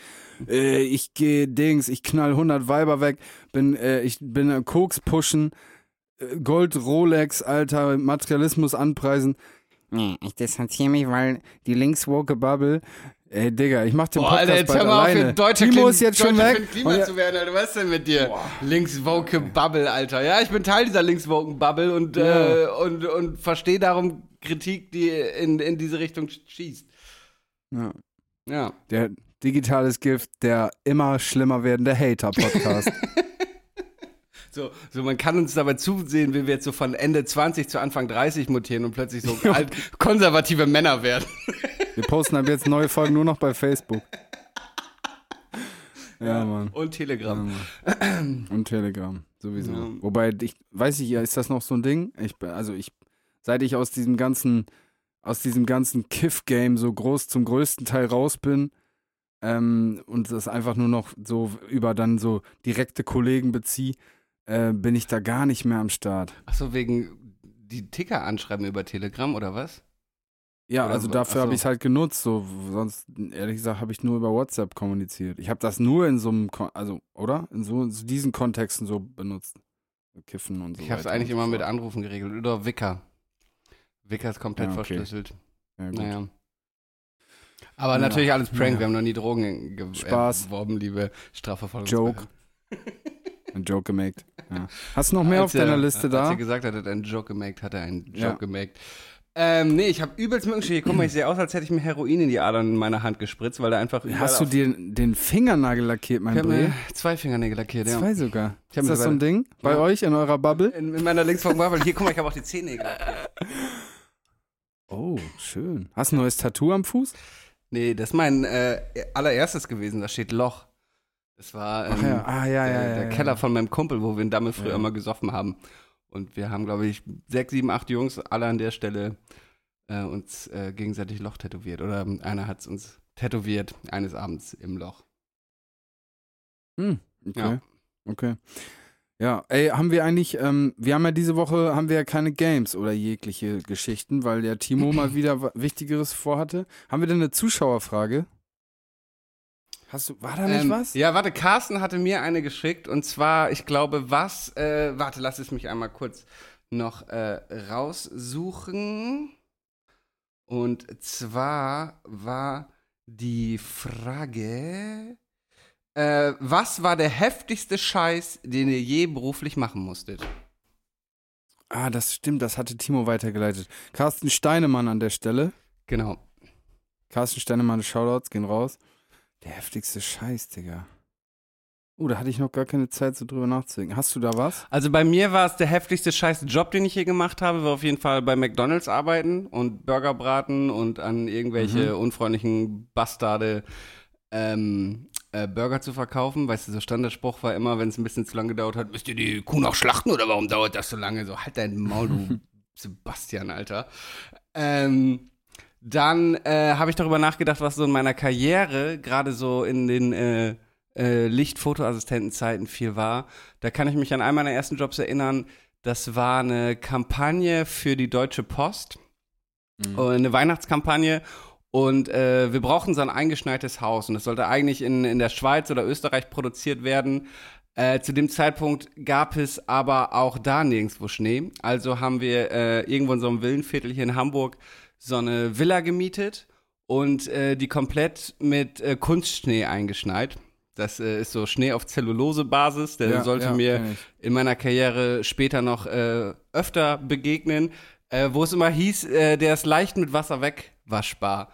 Speaker 3: Äh, ich gehe Dings, ich knall 100 Weiber weg, bin, äh, ich bin äh, Koks pushen, äh, Gold Rolex, Alter, Materialismus anpreisen.
Speaker 4: Nee, ich distanziere mich, weil die linkswoke Bubble.
Speaker 3: Ey, Digga, ich mach den
Speaker 2: Boah,
Speaker 3: Podcast
Speaker 2: Alter, jetzt hör mal auf,
Speaker 3: alleine.
Speaker 2: hier deutscher
Speaker 3: Timo
Speaker 2: Klima,
Speaker 3: ist jetzt schon weg.
Speaker 2: Klima
Speaker 3: Und ja-
Speaker 2: zu werden, Alter, was ist denn mit dir? Linkswoke Bubble, Alter. Ja, ich bin Teil dieser linkswoken Bubble und,
Speaker 3: Ja.
Speaker 2: äh, und, und verstehe darum Kritik, die in, in diese Richtung schießt.
Speaker 3: Ja.
Speaker 2: Ja.
Speaker 3: Der digitales Gift, der immer schlimmer werdende Hater-Podcast. [laughs]
Speaker 2: So, so, man kann uns dabei zusehen, wie wir jetzt so von Ende 20 zu Anfang 30 mutieren und plötzlich so [laughs] alt, konservative Männer werden. [laughs]
Speaker 3: Wir posten ab jetzt neue Folgen nur noch bei Facebook. Ja, Mann.
Speaker 2: Und Telegram.
Speaker 3: Und Telegram, sowieso.
Speaker 2: Ja.
Speaker 3: Wobei, ich weiß ich, ist das noch so ein Ding? Ich, also ich, seit ich aus diesem ganzen, aus diesem ganzen Kiff-Game so groß zum größten Teil raus bin ähm, und das einfach nur noch so über dann so direkte Kollegen beziehe, äh, bin ich da gar nicht mehr am Start.
Speaker 2: Achso, wegen die Ticker anschreiben über Telegram oder was?
Speaker 3: Ja,
Speaker 2: Oder
Speaker 3: also dafür
Speaker 2: ach
Speaker 3: habe
Speaker 2: so.
Speaker 3: ich es halt genutzt. So, sonst, ehrlich gesagt, habe ich nur über WhatsApp kommuniziert. Ich habe das nur in so einem, Kon also, oder? In so in so diesen Kontexten so benutzt. So Kiffen und so
Speaker 2: Ich habe es eigentlich immer
Speaker 3: so
Speaker 2: mit. Anrufen geregelt. Oder Wicker. Wicker ist komplett
Speaker 3: Ja, okay.
Speaker 2: verschlüsselt.
Speaker 3: Ja.
Speaker 2: Naja. Aber
Speaker 3: Ja.
Speaker 2: natürlich alles Prank. Wir haben noch nie Drogen ge
Speaker 3: Spaß.
Speaker 2: erworben, liebe Strafverfolgung.
Speaker 3: Joke. [laughs] Ein Joke gemaakt. Ja. [laughs] Hast du noch mehr auf deiner Liste
Speaker 2: Als
Speaker 3: da?
Speaker 2: er gesagt hat, er hat einen Joke gemaakt, hat er einen Joke
Speaker 3: Ja.
Speaker 2: gemaakt. Ähm, nee, ich habe übelst Mückenstich. Guck mal, ich sehe aus, als hätte ich mir Heroin in die Adern in meiner Hand gespritzt, weil da einfach
Speaker 3: Hast du dir den Fingernagel lackiert, mein
Speaker 2: mir zwei Fingernägel lackiert, ja.
Speaker 3: Zwei sogar. Ist das so ein Ding bei
Speaker 2: Ja.
Speaker 3: euch in eurer Bubble?
Speaker 2: In, in meiner linksvorgen Bubble. Hier, guck mal, ich habe auch die Zehennägel lackiert. [laughs]
Speaker 3: Oh, schön. Hast du ein neues Tattoo am Fuß?
Speaker 2: Nee, das ist mein äh, allererstes gewesen. Da steht Loch. Das war ähm,
Speaker 3: ja, ah, ja,
Speaker 2: der,
Speaker 3: ja,
Speaker 2: der. Keller von meinem Kumpel, wo wir in Damme früher immer gesoffen haben. Und wir haben, glaube ich, sechs, sieben, acht Jungs, alle an der Stelle äh, uns äh, gegenseitig Loch tätowiert. Oder ähm, einer hat es uns tätowiert, eines Abends im Loch.
Speaker 3: Hm, okay.
Speaker 2: Ja.
Speaker 3: Okay. Ja, ey, haben wir eigentlich, ähm, wir haben ja diese Woche, haben wir ja keine Games oder jegliche Geschichten, weil der Timo [clears throat] mal wieder Wichtigeres vorhatte. Haben wir denn eine Zuschauerfrage? Hast du, war da nicht
Speaker 2: Ähm,
Speaker 3: was?
Speaker 2: Ja, warte, Carsten hatte mir eine geschickt und zwar, ich glaube, was, äh, warte, lass es mich einmal kurz noch äh, raussuchen. Und zwar war die Frage, äh, was war der heftigste Scheiß, den ihr je beruflich machen musstet?
Speaker 3: Ah, das stimmt, das hatte Timo weitergeleitet. Carsten Steinemann an der Stelle.
Speaker 2: Genau.
Speaker 3: Carsten Steinemann, Shoutouts, gehen raus. Der heftigste Scheiß, Digga. Oh, da hatte ich noch gar keine Zeit, so drüber nachzudenken. Hast du da was?
Speaker 2: Also bei mir war es der heftigste scheiß Job, den ich hier gemacht habe, war auf jeden Fall bei McDonalds arbeiten und Burger braten und an irgendwelche unfreundlichen Bastarde ähm, äh, Burger zu verkaufen. Weißt du, so Standardspruch war immer, wenn es ein bisschen zu lange gedauert hat, müsst ihr die Kuh noch schlachten oder warum dauert das so lange? So, halt dein Maul, du [laughs] Sebastian, Alter. Ähm, dann äh, habe ich darüber nachgedacht, was so in meiner Karriere, gerade so in den äh, äh, Lichtfotoassistentenzeiten viel war. Da kann ich mich an einen meiner ersten Jobs erinnern. Das war eine Kampagne für die Deutsche Post,
Speaker 3: Mhm.
Speaker 2: eine Weihnachtskampagne. Und äh, wir brauchten so ein eingeschneites Haus. Und es sollte eigentlich in, in der Schweiz oder Österreich produziert werden. Äh, zu dem Zeitpunkt gab es aber auch da nirgendwo Schnee. Also haben wir äh, irgendwo in so einem Villenviertel hier in Hamburg so eine Villa gemietet und äh, die komplett mit äh, Kunstschnee eingeschneit. Das äh, ist so Schnee auf Zellulosebasis. Der
Speaker 3: Ja,
Speaker 2: sollte
Speaker 3: ja,
Speaker 2: mir in meiner Karriere später noch äh, öfter begegnen, äh, wo es immer hieß, äh, der ist leicht mit Wasser wegwaschbar.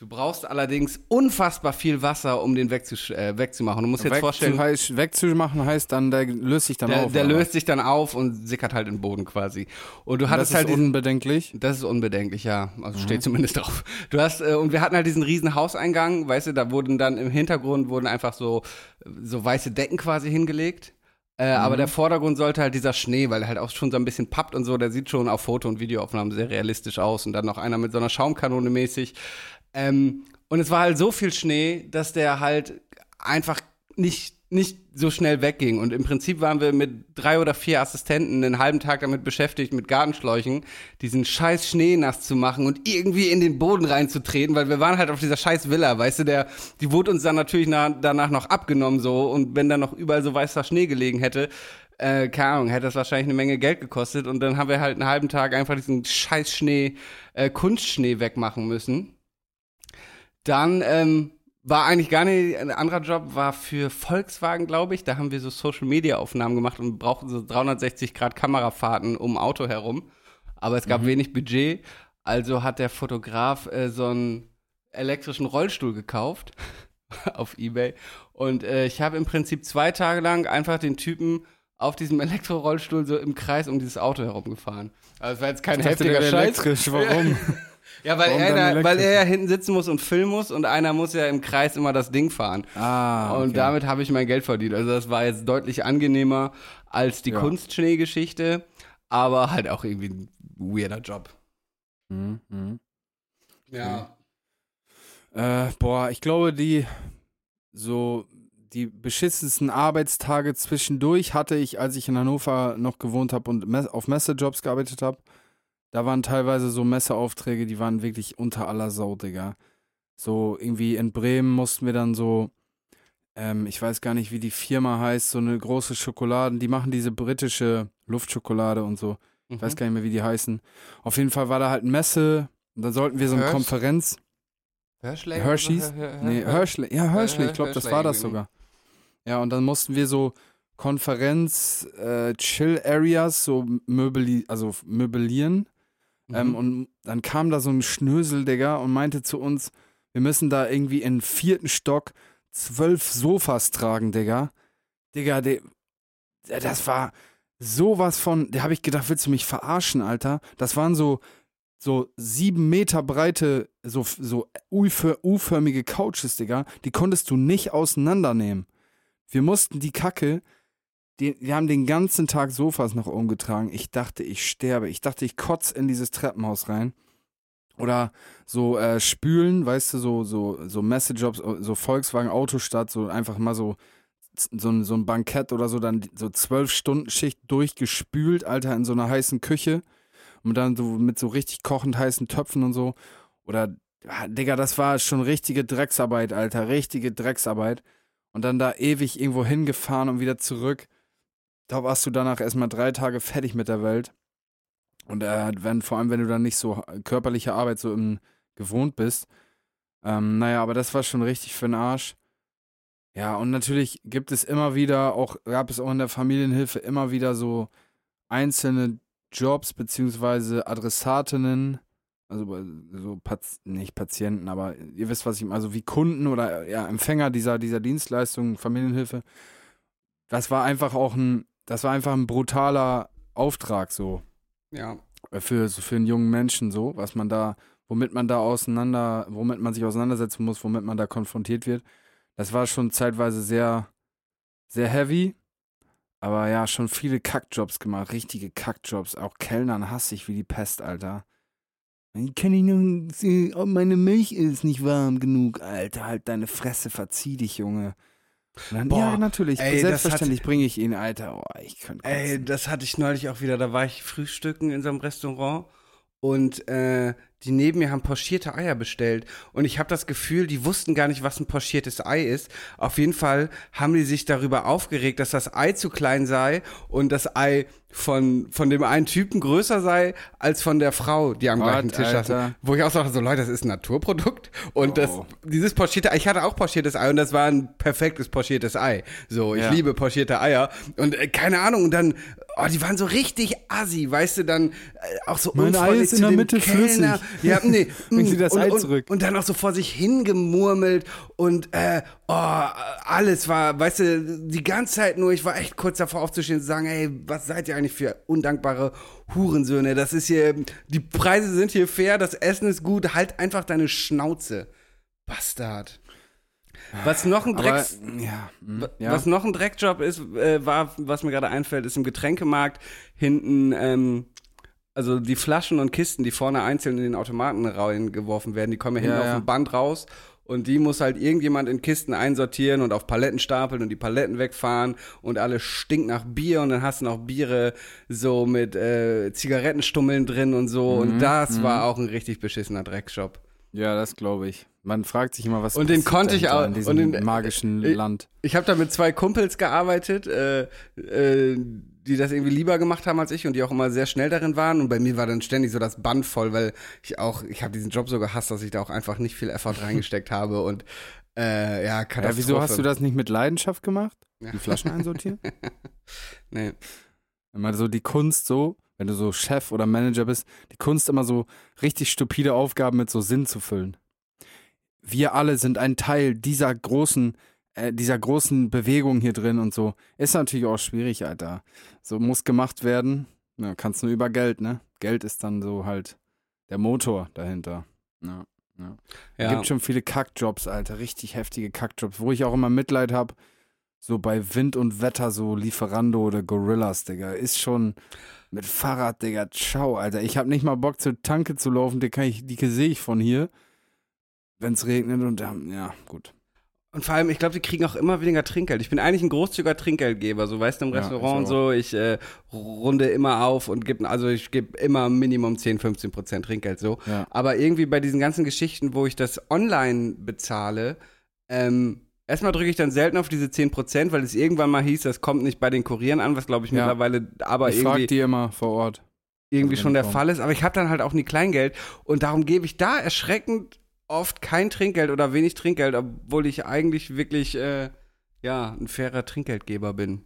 Speaker 2: Du brauchst allerdings unfassbar viel Wasser, um den wegzusch äh, wegzumachen. Du musst jetzt
Speaker 3: Weg
Speaker 2: vorstellen,
Speaker 3: zu, heißt, wegzumachen heißt dann, der löst sich dann
Speaker 2: der,
Speaker 3: auf.
Speaker 2: der
Speaker 3: oder?
Speaker 2: löst sich dann auf und sickert halt in den Boden quasi. Und du
Speaker 3: Und
Speaker 2: hattest
Speaker 3: das
Speaker 2: halt
Speaker 3: ist
Speaker 2: diesen,
Speaker 3: unbedenklich.
Speaker 2: das ist unbedenklich, ja. Also
Speaker 3: Mhm.
Speaker 2: steht zumindest drauf. Du hast, äh, und wir hatten halt diesen riesen Hauseingang, weißt du, da wurden dann im Hintergrund wurden einfach so, so weiße Decken quasi hingelegt. Äh, Aber
Speaker 3: Mhm.
Speaker 2: der Vordergrund sollte halt dieser Schnee, weil er halt auch schon so ein bisschen pappt und so, der sieht schon auf Foto- und Videoaufnahmen sehr realistisch aus. Und dann noch einer mit so einer Schaumkanone mäßig. Ähm, und es war halt so viel Schnee, dass der halt einfach nicht, nicht so schnell wegging. Und im Prinzip waren wir mit drei oder vier Assistenten einen halben Tag damit beschäftigt, mit Gartenschläuchen diesen scheiß Schnee nass zu machen und irgendwie in den Boden reinzutreten, weil wir waren halt auf dieser scheiß Villa, weißt du, der, die wurde uns dann natürlich na, danach noch abgenommen so und wenn da noch überall so weißer Schnee gelegen hätte, äh, keine Ahnung, hätte das wahrscheinlich eine Menge Geld gekostet und dann haben wir halt einen halben Tag einfach diesen scheiß Schnee, äh, Kunstschnee wegmachen müssen. Dann ähm, war eigentlich gar nicht, ein anderer Job war für Volkswagen, glaube ich. Da haben wir so Social-Media-Aufnahmen gemacht und brauchten so 360 Grad Kamerafahrten um Auto herum. Aber es gab wenig Budget. Also hat der Fotograf äh, so einen elektrischen Rollstuhl gekauft [laughs] auf Ebay. Und äh, ich habe im Prinzip zwei Tage lang einfach den Typen auf diesem [laughs] Elektrorollstuhl so im Kreis um dieses Auto herumgefahren. Also es war jetzt kein heftiger Scheiß.
Speaker 3: elektrisch, warum? [laughs]
Speaker 2: Ja, weil
Speaker 3: Warum
Speaker 2: er, da, weil er ja hinten sitzen muss und filmen muss und einer muss ja im Kreis immer das Ding fahren.
Speaker 3: ah, okay.
Speaker 2: Und damit habe ich mein Geld verdient. Also das war jetzt deutlich angenehmer als die
Speaker 3: Ja.
Speaker 2: Kunstschnee-Geschichte, aber halt auch irgendwie ein weirder Job.
Speaker 3: Mhm, mhm.
Speaker 2: Ja.
Speaker 3: Äh, boah, ich glaube, die so die beschissensten Arbeitstage zwischendurch hatte ich, als ich in Hannover noch gewohnt habe und auf Messejobs gearbeitet habe. Da waren teilweise so Messeaufträge, die waren wirklich unter aller Sau, Digga. So irgendwie in Bremen mussten wir dann so, ähm, ich weiß gar nicht, wie die Firma heißt, so eine große Schokolade, die machen diese britische Luftschokolade und so. Ich
Speaker 2: Mhm.
Speaker 3: weiß gar nicht mehr, wie die heißen. Auf jeden Fall war da halt Messe und dann sollten wir so eine
Speaker 2: Hersh-
Speaker 3: Konferenz.
Speaker 2: Hershey?
Speaker 3: Hershey's? [laughs] Nee, Hershey. Ja, Hershey, ich glaube, das war das sogar. Ja, und dann mussten wir so Konferenz, äh, Chill-Areas, so möbeli also Ähm,
Speaker 2: Mhm.
Speaker 3: und dann kam da so ein Schnösel, Digga, und meinte zu uns, wir müssen da irgendwie im vierten Stock zwölf Sofas tragen, Digga. Digga, der- das war sowas von, da habe ich gedacht, willst du mich verarschen, Alter? Das waren so, so sieben Meter breite, so, so U-för- U-förmige Couches, Digga. Die konntest du nicht auseinandernehmen. Wir mussten die Kacke, die, wir haben den ganzen Tag Sofas noch umgetragen. Ich dachte, ich sterbe. Ich dachte, ich kotz in dieses Treppenhaus rein. Oder so äh, spülen, weißt du, so, so, so Messejobs, so Volkswagen Autostadt, so einfach mal so, so, ein- so ein Bankett oder so, dann so zwölf Stunden Schicht durchgespült, Alter, in so einer heißen Küche. Und dann so mit so richtig kochend heißen Töpfen und so. Oder, ah, Digga, das war schon richtige Drecksarbeit, Alter, richtige Drecksarbeit. Und dann da ewig irgendwo hingefahren und wieder zurück. Da warst du danach erstmal drei Tage fertig mit der Welt. Und äh, wenn, vor allem, wenn du dann nicht so körperliche Arbeit so im, gewohnt bist. Ähm, naja, aber das war schon richtig für den Arsch. Ja, und natürlich gibt es immer wieder, auch gab es auch in der Familienhilfe immer wieder so einzelne Jobs beziehungsweise Adressatinnen, also bei- so Paz nicht Patienten, aber ihr wisst, was ich meine, also wie Kunden oder ja, Empfänger dieser, dieser Dienstleistung, Familienhilfe. Das war einfach auch ein, das war einfach ein brutaler Auftrag so
Speaker 2: Ja.
Speaker 3: für, so für einen jungen Menschen so, was man da, womit man da auseinander, womit man sich auseinandersetzen muss, womit man da konfrontiert wird. Das war schon zeitweise sehr, sehr heavy. Aber ja, schon viele Kackjobs gemacht, richtige Kackjobs. Auch Kellnern hasse ich wie die Pest, Alter. Ich kann ich sehen, oh, meine Milch ist nicht warm genug. Alter, halt deine Fresse, verzieh dich, Junge. Dann,
Speaker 2: Boah,
Speaker 3: ja, natürlich.
Speaker 2: ey,
Speaker 3: selbstverständlich bringe ich ihn, Alter. Oh, ich könnte
Speaker 2: Ey, das hatte ich neulich auch wieder. Da war ich frühstücken in so einem Restaurant und äh, die neben mir haben pochierte Eier bestellt. Und ich habe das Gefühl, die wussten gar nicht, was ein pochiertes Ei ist. Auf jeden Fall haben die sich darüber aufgeregt, dass das Ei zu klein sei und das Ei von, von dem einen Typen größer sei als von der Frau, die am
Speaker 3: What,
Speaker 2: gleichen Tisch.
Speaker 3: Alter?
Speaker 2: Wo ich auch sagte, so Leute, das ist ein Naturprodukt. Und das,
Speaker 3: Oh.
Speaker 2: dieses pochierte Ei, ich hatte auch pochiertes Ei und das war ein perfektes pochiertes Ei. So, ich
Speaker 3: Ja.
Speaker 2: liebe pochierte Eier. Und äh, keine Ahnung, und dann, oh, die waren so richtig assi, weißt du, dann äh, auch so
Speaker 3: Mein Ei ist in der
Speaker 2: dem
Speaker 3: Mitte
Speaker 2: Kellner.
Speaker 3: flüssig.
Speaker 2: Ja, nee. [laughs]
Speaker 3: Bringen Sie das
Speaker 2: und,
Speaker 3: Ei
Speaker 2: und,
Speaker 3: zurück.
Speaker 2: Und dann auch so vor sich hingemurmelt und äh, oh, alles war, weißt du, die ganze Zeit nur, ich war echt kurz davor aufzustehen und zu sagen, ey, was seid ihr eigentlich für undankbare Hurensöhne? Das ist hier, die Preise sind hier fair, das Essen ist gut, halt einfach deine Schnauze. Bastard. Was noch ein
Speaker 3: Aber,
Speaker 2: Drecks...
Speaker 3: ja, mm,
Speaker 2: Wa-
Speaker 3: ja.
Speaker 2: Was noch ein Dreckjob ist, äh, war, was mir gerade einfällt, ist im Getränkemarkt hinten, ähm, also die Flaschen und Kisten, die vorne einzeln in den Automaten reingeworfen werden, die kommen ja hinten
Speaker 3: Ja,
Speaker 2: auf
Speaker 3: ja.
Speaker 2: dem Band raus und die muss halt irgendjemand in Kisten einsortieren und auf Paletten stapeln und die Paletten wegfahren und alles stinkt nach Bier und dann hast du noch Biere so mit äh, Zigarettenstummeln drin und so
Speaker 3: Mhm,
Speaker 2: und das war auch ein richtig beschissener Dreckjob.
Speaker 3: ja, das glaube ich. Man fragt sich immer, was
Speaker 2: Und den konnte ich auch-
Speaker 3: in diesem
Speaker 2: den-
Speaker 3: magischen
Speaker 2: äh,
Speaker 3: Land.
Speaker 2: Ich habe da mit zwei Kumpels gearbeitet, äh, äh, die das irgendwie lieber gemacht haben als ich und die auch immer sehr schnell darin waren. Und bei mir war dann ständig so das Band voll, weil ich auch, ich habe diesen Job so gehasst, dass ich da auch einfach nicht viel Effort reingesteckt habe und äh, ja, Katastrophe.
Speaker 3: Ja, wieso hast du das nicht mit Leidenschaft gemacht?
Speaker 2: Ja.
Speaker 3: Die Flaschen einsortieren? [laughs]
Speaker 2: Nee.
Speaker 3: Immer so die Kunst so, wenn du so Chef oder Manager bist, die Kunst immer so richtig stupide Aufgaben mit so Sinn zu füllen. Wir alle sind ein Teil dieser großen, äh, dieser großen Bewegung hier drin und so. Ist natürlich auch schwierig, Alter. So muss gemacht werden. Ja, kannst nur über Geld, ne? Geld ist dann so halt der Motor dahinter. Ja. Es
Speaker 2: Ja.
Speaker 3: gibt schon viele Kackjobs, Alter, richtig heftige Kackjobs, wo ich auch immer Mitleid habe. So bei Wind und Wetter, so Lieferando oder Gorillas, Digga. Ist schon mit Fahrrad, Digga. Ciao, Alter. Ich habe nicht mal Bock zur Tanke zu laufen, die, kann ich, die sehe ich von hier. Wenn es regnet und dann, ja, gut.
Speaker 2: Und vor allem, ich glaube, die kriegen auch immer weniger Trinkgeld. Ich bin eigentlich ein großzügiger Trinkgeldgeber, so weißt du, im
Speaker 3: Ja,
Speaker 2: Restaurant
Speaker 3: ich
Speaker 2: und so. Ich äh, runde immer auf und gebe, also ich gebe immer Minimum 10, 15 Prozent Trinkgeld so.
Speaker 3: Ja.
Speaker 2: Aber irgendwie bei diesen ganzen Geschichten, wo ich das online bezahle, ähm, erstmal drücke ich dann selten auf diese 10 Prozent, weil es irgendwann mal hieß, das kommt nicht bei den Kurieren an, was glaube ich
Speaker 3: Ja.
Speaker 2: mittlerweile aber
Speaker 3: ich
Speaker 2: irgendwie
Speaker 3: frage die immer vor Ort.
Speaker 2: irgendwie
Speaker 3: Also
Speaker 2: schon der
Speaker 3: die
Speaker 2: Fall ist. Aber ich habe dann halt auch nie Kleingeld und darum gebe ich da erschreckend oft kein Trinkgeld oder wenig Trinkgeld, obwohl ich eigentlich wirklich äh, ja ein fairer Trinkgeldgeber bin.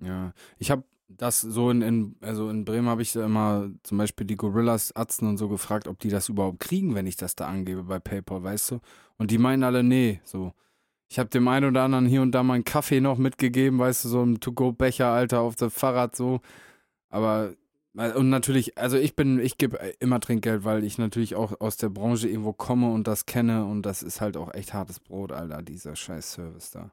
Speaker 3: Ja, ich habe das so in, in also in Bremen habe ich immer zum Beispiel die Gorillas, Atzen und so gefragt, ob die das überhaupt kriegen, wenn ich das da angebe bei PayPal, weißt du? Und die meinen alle, nee, so. Ich habe dem einen oder anderen hier und da mal einen Kaffee noch mitgegeben, weißt du, so ein To-Go-Becher, Alter, auf das Fahrrad so. Aber, und natürlich, also ich bin, ich gebe immer Trinkgeld, weil ich natürlich auch aus der Branche irgendwo komme und das kenne und das ist halt auch echt hartes Brot, Alter, dieser scheiß Service da.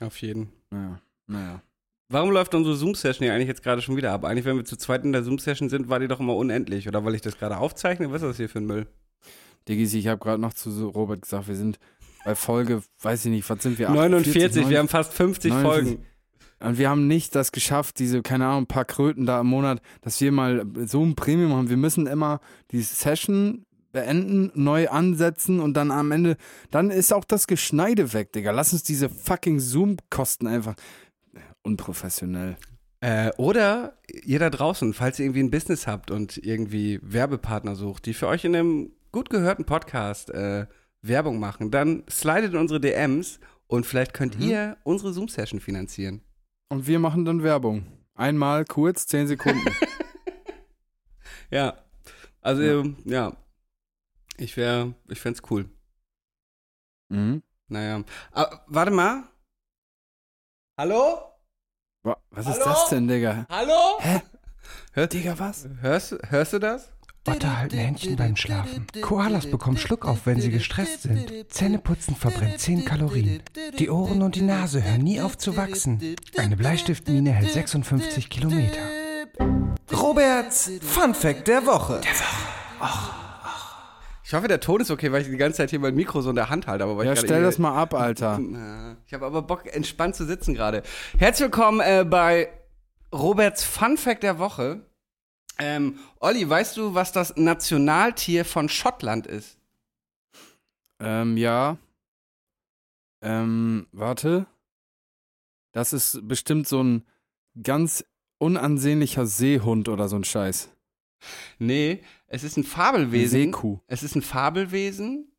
Speaker 2: Auf jeden.
Speaker 3: Naja, naja.
Speaker 2: Warum läuft unsere Zoom-Session hier eigentlich jetzt gerade schon wieder ab? Eigentlich, wenn wir zu zweit in der Zoom-Session sind, war die doch immer unendlich. Oder weil ich das gerade aufzeichne? Was ist das hier für ein Müll?
Speaker 3: Diggis, ich habe gerade noch zu Robert gesagt, wir sind bei Folge, weiß ich nicht, was sind wir?
Speaker 2: 49,
Speaker 3: 48,
Speaker 2: wir haben fast 50
Speaker 3: 49.
Speaker 2: Folgen.
Speaker 3: Und wir haben nicht das geschafft, diese, keine Ahnung, ein paar Kröten da im Monat, dass wir mal so ein Premium haben. Wir müssen immer die Session beenden, neu ansetzen und dann am Ende, dann ist auch das Geschneide weg, Digga. Lass uns diese fucking Zoom-Kosten einfach. Unprofessionell.
Speaker 2: Äh, oder ihr da draußen, falls ihr irgendwie ein Business habt und irgendwie Werbepartner sucht, die für euch in einem gut gehörten Podcast äh, Werbung machen, dann slidet in unsere DMs und vielleicht könnt
Speaker 3: Mhm.
Speaker 2: ihr unsere Zoom-Session finanzieren.
Speaker 3: Und wir machen dann Werbung. Einmal kurz, zehn Sekunden. [laughs]
Speaker 2: Ja. Also,
Speaker 3: Ja.
Speaker 2: ja. Ich wäre, ich fände cool.
Speaker 3: mhm.
Speaker 2: Naja. Aber, warte mal. Hallo?
Speaker 3: Wa- Was ist
Speaker 2: Hallo?
Speaker 3: das denn, Digga?
Speaker 2: Hallo?
Speaker 3: Hä?
Speaker 2: Hör,
Speaker 3: Digga, was?
Speaker 2: hörst, hörst du das?
Speaker 5: Otter halten Händchen beim Schlafen. Koalas bekommen Schluck auf, wenn sie gestresst sind. Zähneputzen verbrennt 10 Kalorien. Die Ohren und die Nase hören nie auf zu wachsen. Eine Bleistiftmine hält 56 Kilometer.
Speaker 6: Roberts Fun Fact der Woche.
Speaker 2: Ich Ich hoffe, der Ton ist okay, weil ich die ganze Zeit hier mein Mikro so in der Hand halte. Aber weil
Speaker 3: Ja,
Speaker 2: ich
Speaker 3: stell das mal ab, Alter. [laughs]
Speaker 2: Ich habe aber Bock, entspannt zu sitzen gerade. Herzlich willkommen äh, bei Roberts Fun Fact der Woche. Ähm, Olli, weißt du, was das Nationaltier von Schottland ist?
Speaker 3: Ähm, ja. Ähm, warte. Das ist bestimmt so ein ganz unansehnlicher Seehund oder so ein Scheiß.
Speaker 2: Nee, es ist ein Fabelwesen.
Speaker 3: Seekuh.
Speaker 2: Es ist ein Fabelwesen,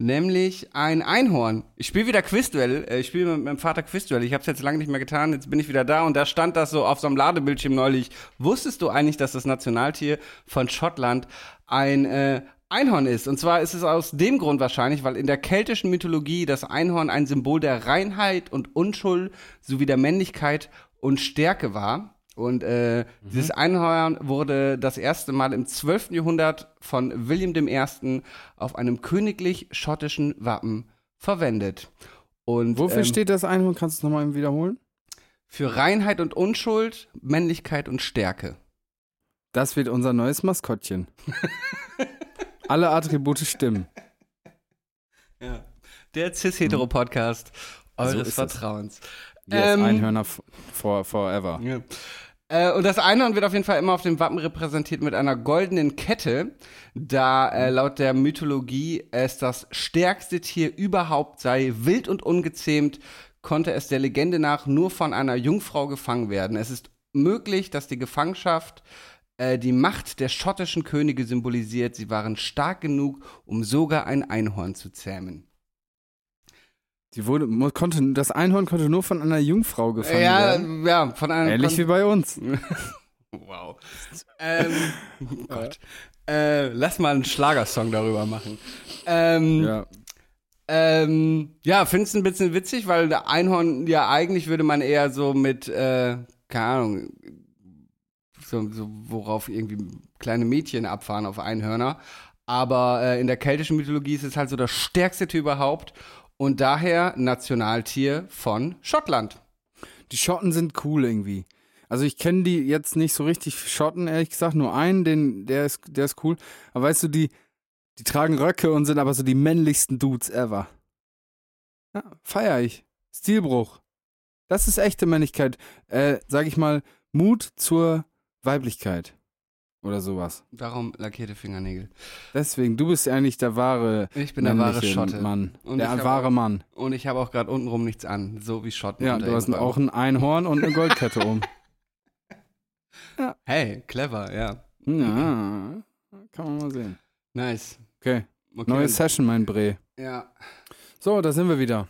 Speaker 2: nämlich ein Einhorn. Ich spiele wieder Quizduell. Äh, Ich spiele mit meinem Vater Quizduell. Ich habe es jetzt lange nicht mehr getan. Jetzt bin ich wieder da und da stand das so auf so einem Ladebildschirm neulich. Wusstest du eigentlich, dass das Nationaltier von Schottland ein äh, Einhorn ist? Und zwar ist es aus dem Grund wahrscheinlich, weil in der keltischen Mythologie das Einhorn ein Symbol der Reinheit und Unschuld sowie der Männlichkeit und Stärke war. Und äh, dieses Einhorn wurde das erste Mal im 12. Jahrhundert von William I. auf einem königlich-schottischen Wappen verwendet. Und
Speaker 3: Wofür
Speaker 2: ähm,
Speaker 3: steht das Einhorn? Kannst du es nochmal wiederholen?
Speaker 2: Für Reinheit und Unschuld, Männlichkeit und Stärke.
Speaker 3: Das wird unser neues Maskottchen. [laughs] Alle Attribute stimmen.
Speaker 2: Ja. Der Cis-Hetero-Podcast eures
Speaker 3: So ist es. Yes,
Speaker 2: Ähm,
Speaker 3: Einhörner for, forever.
Speaker 2: Ja. Äh, und das Einhorn wird auf jeden Fall immer auf dem Wappen repräsentiert mit einer goldenen Kette, da äh, laut der Mythologie es das stärkste Tier überhaupt sei, wild und ungezähmt, konnte es der Legende nach nur von einer Jungfrau gefangen werden. Es ist möglich, dass die Gefangenschaft äh, die Macht der schottischen Könige symbolisiert. Sie waren stark genug, um sogar ein Einhorn zu zähmen.
Speaker 3: Die wurde, konnte, das Einhorn konnte nur von einer Jungfrau gefangen
Speaker 2: ja,
Speaker 3: werden.
Speaker 2: ja, von einer
Speaker 3: Ähnlich wie bei uns. [laughs]
Speaker 2: Wow. ähm, oh Gott. Äh, lass mal einen Schlagersong darüber machen. Ähm, ja,
Speaker 3: Ja.
Speaker 2: ähm, ja findest ein bisschen witzig, weil der Einhorn, ja, eigentlich würde man eher so mit, äh, keine Ahnung, so, so worauf irgendwie kleine Mädchen abfahren auf Einhörner. Aber äh, in der keltischen Mythologie ist es halt so das stärkste Tier überhaupt und daher Nationaltier von Schottland.
Speaker 3: Die Schotten sind cool irgendwie. Also ich kenne die jetzt nicht so richtig Schotten, ehrlich gesagt. Nur einen, den, der ist, der ist cool. Aber weißt du, die, die tragen Röcke und sind aber so die männlichsten Dudes ever. Ja, feier ich. Stilbruch. Das ist echte Männlichkeit. Äh, sag ich mal, Mut zur Weiblichkeit. Oder sowas.
Speaker 2: Darum lackierte Fingernägel.
Speaker 3: Deswegen, du bist eigentlich der wahre
Speaker 2: Ich bin der wahre Schotte.
Speaker 3: Mann.
Speaker 2: Und
Speaker 3: der wahre
Speaker 2: auch-
Speaker 3: Mann.
Speaker 2: Und ich habe auch gerade untenrum nichts an, so wie Schotten.
Speaker 3: Ja, du hast auch ein Einhorn und eine Goldkette um. [laughs]
Speaker 2: Hey, clever, ja.
Speaker 3: Ja, kann man mal sehen.
Speaker 2: Nice.
Speaker 3: Okay,
Speaker 2: Okay,
Speaker 3: neue Session, mein Bre.
Speaker 2: Ja.
Speaker 3: So, da sind wir wieder.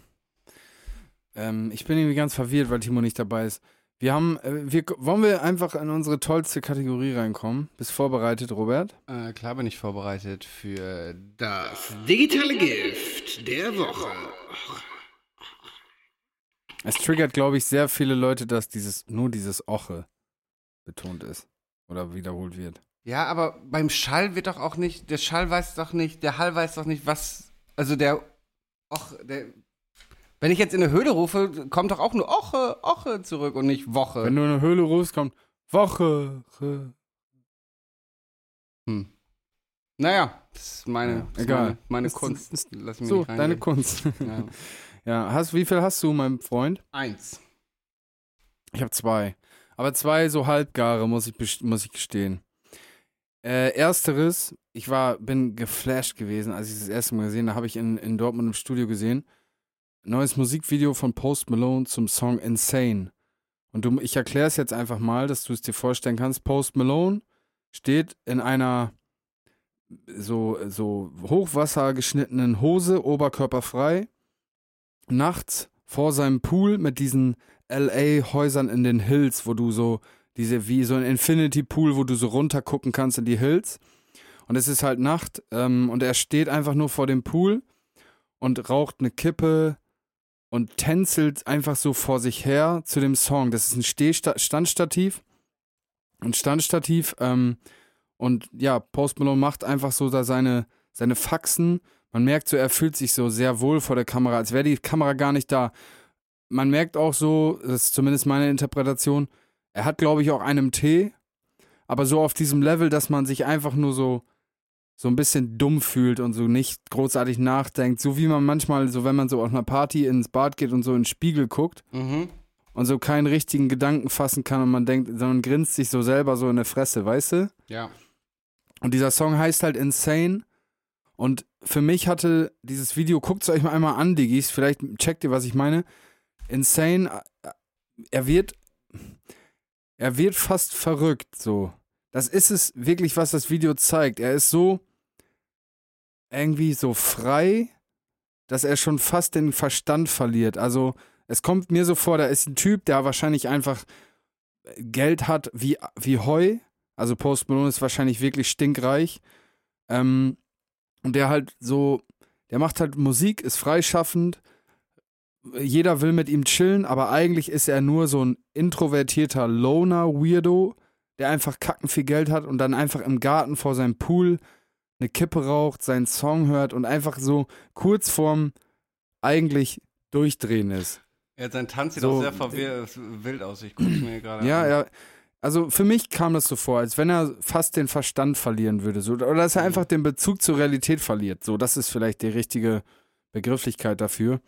Speaker 3: Ähm, ich bin irgendwie ganz verwirrt, weil Timo nicht dabei ist. Wir haben, äh, wir, wollen wir einfach in unsere tollste Kategorie reinkommen? Bist vorbereitet, Robert?
Speaker 2: Äh, klar bin ich vorbereitet für das digitale Gift der Woche.
Speaker 3: Es triggert, glaube ich, sehr viele Leute, dass dieses, nur dieses Oche betont ist. Oder wiederholt wird.
Speaker 2: Ja, aber beim Schall wird doch auch nicht, der Schall weiß doch nicht, der Hall weiß doch nicht, was, also der, och, der, wenn ich jetzt in eine Höhle rufe, kommt doch auch nur Oche, Oche zurück und nicht Woche.
Speaker 3: Wenn du in eine Höhle rufst, kommt Woche.
Speaker 2: Hm. Naja, das ist meine, das ist
Speaker 3: egal.
Speaker 2: meine, meine
Speaker 3: ist-
Speaker 2: Kunst.
Speaker 3: ist-
Speaker 2: Lass mich
Speaker 3: So,
Speaker 2: nicht
Speaker 3: deine. Kunst.
Speaker 2: Ja. [laughs]
Speaker 3: ja, hast, wie viel hast du, mein Freund?
Speaker 2: Eins.
Speaker 3: Ich habe zwei. Aber zwei so halbgare, muss ich, muss ich gestehen. Äh, ersteres, ich war, bin geflasht gewesen, als ich das erste Mal gesehen habe, habe ich in, in Dortmund im Studio gesehen. Neues Musikvideo von Post Malone zum Song Insane. Und du, ich erkläre es jetzt einfach mal, dass du es dir vorstellen kannst. Post Malone steht in einer so, so Hochwasser geschnittenen Hose, oberkörperfrei, nachts vor seinem Pool mit diesen LA-Häusern in den Hills, wo du so, diese, wie so ein Infinity-Pool, wo du so runter gucken kannst in die Hills. Und es ist halt Nacht ähm, und er steht einfach nur vor dem Pool und raucht eine Kippe und tänzelt einfach so vor sich her zu dem Song. Das ist ein Stehsta Standstativ. Ein Standstativ. Ähm, und ja, Post Malone macht einfach so da seine, seine Faxen. Man merkt so, er fühlt sich so sehr wohl vor der Kamera, als wäre die Kamera gar nicht da. Man merkt auch so, das ist zumindest meine Interpretation, er hat, glaube ich, auch einen Tee, aber so auf diesem Level, dass man sich einfach nur so, so ein bisschen dumm fühlt und so nicht großartig nachdenkt. So wie man manchmal, so wenn man so auf einer Party ins Bad geht und so in den Spiegel guckt
Speaker 2: Mhm.
Speaker 3: und so keinen richtigen Gedanken fassen kann und man denkt, sondern grinst sich so selber so in der Fresse, weißt du?
Speaker 2: Ja.
Speaker 3: Und dieser Song heißt halt Insane. Und für mich hatte dieses Video, guckt es euch mal einmal an, Diggis, vielleicht checkt ihr, was ich meine. Insane, äh, er wird, er wird fast verrückt, so. Das ist es wirklich, was das Video zeigt. Er ist so irgendwie so frei, dass er schon fast den Verstand verliert. Also, es kommt mir so vor, da ist ein Typ, der wahrscheinlich einfach Geld hat wie, wie Heu. Also Post Malone ist wahrscheinlich wirklich stinkreich. Ähm, und der halt so, der macht halt Musik, ist freischaffend. Jeder will mit ihm chillen, aber eigentlich ist er nur so ein introvertierter Loner-Weirdo, der einfach kacken viel Geld hat und dann einfach im Garten vor seinem Pool eine Kippe raucht, seinen Song hört und einfach so kurz vorm eigentlich durchdrehen ist.
Speaker 2: Ja, sein Tanz sieht
Speaker 3: So,
Speaker 2: auch sehr verwirr wild aus. Ich gucke mir gerade
Speaker 3: Ja,
Speaker 2: an.
Speaker 3: ja. Also für mich kam das so vor, als wenn er fast den Verstand verlieren würde. So, oder dass er
Speaker 2: Mhm.
Speaker 3: einfach den Bezug zur Realität verliert. So, das ist vielleicht die richtige Begrifflichkeit dafür.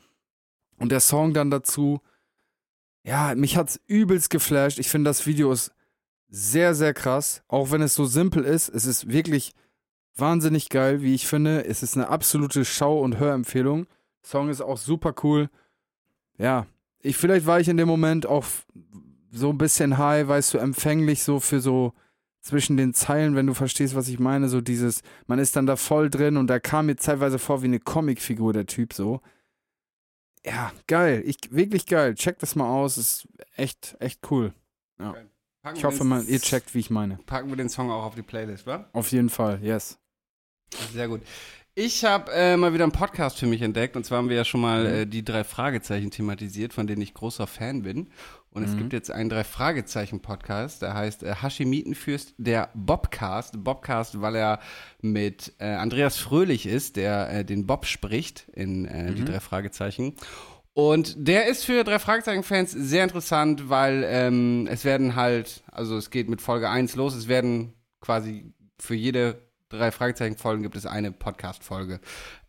Speaker 3: Und der Song dann dazu, ja, mich hat's übelst geflasht. Ich finde, das Video ist sehr, sehr krass. Auch wenn es so simpel ist, es ist wirklich wahnsinnig geil, wie ich finde. Es ist eine absolute Schau- und Hörempfehlung. Song ist auch super cool. Ja, ich, vielleicht war ich in dem Moment auch so ein bisschen high, weißt du, empfänglich so für so zwischen den Zeilen, wenn du verstehst, was ich meine, so dieses, man ist dann da voll drin und da kam mir zeitweise vor wie eine Comicfigur, der Typ so. Ja, geil, ich, wirklich geil. Check das mal aus, ist echt, echt cool.
Speaker 2: Packen
Speaker 3: Ich
Speaker 2: wir
Speaker 3: hoffe mal, ihr checkt, wie ich meine.
Speaker 2: Packen wir den Song auch auf die Playlist, wa?
Speaker 3: Auf jeden Fall, yes.
Speaker 2: Sehr gut. Ich habe äh, mal wieder einen Podcast für mich entdeckt und zwar haben wir ja schon mal
Speaker 3: Mhm.
Speaker 2: äh, die drei Fragezeichen thematisiert, von denen ich großer Fan bin. Und es
Speaker 3: Mhm.
Speaker 2: gibt jetzt einen drei Fragezeichen Podcast, der heißt äh, Hashimitenfürst, der Bobcast. Bobcast, weil er mit äh, Andreas Fröhlich ist, der äh, den Bob spricht in äh, die
Speaker 3: Mhm.
Speaker 2: drei Fragezeichen. Und der ist für drei Fragezeichen-Fans sehr interessant, weil ähm, es werden halt, also es geht mit Folge 1 los, es werden quasi für jede drei Fragezeichen-Folgen gibt es eine Podcast-Folge.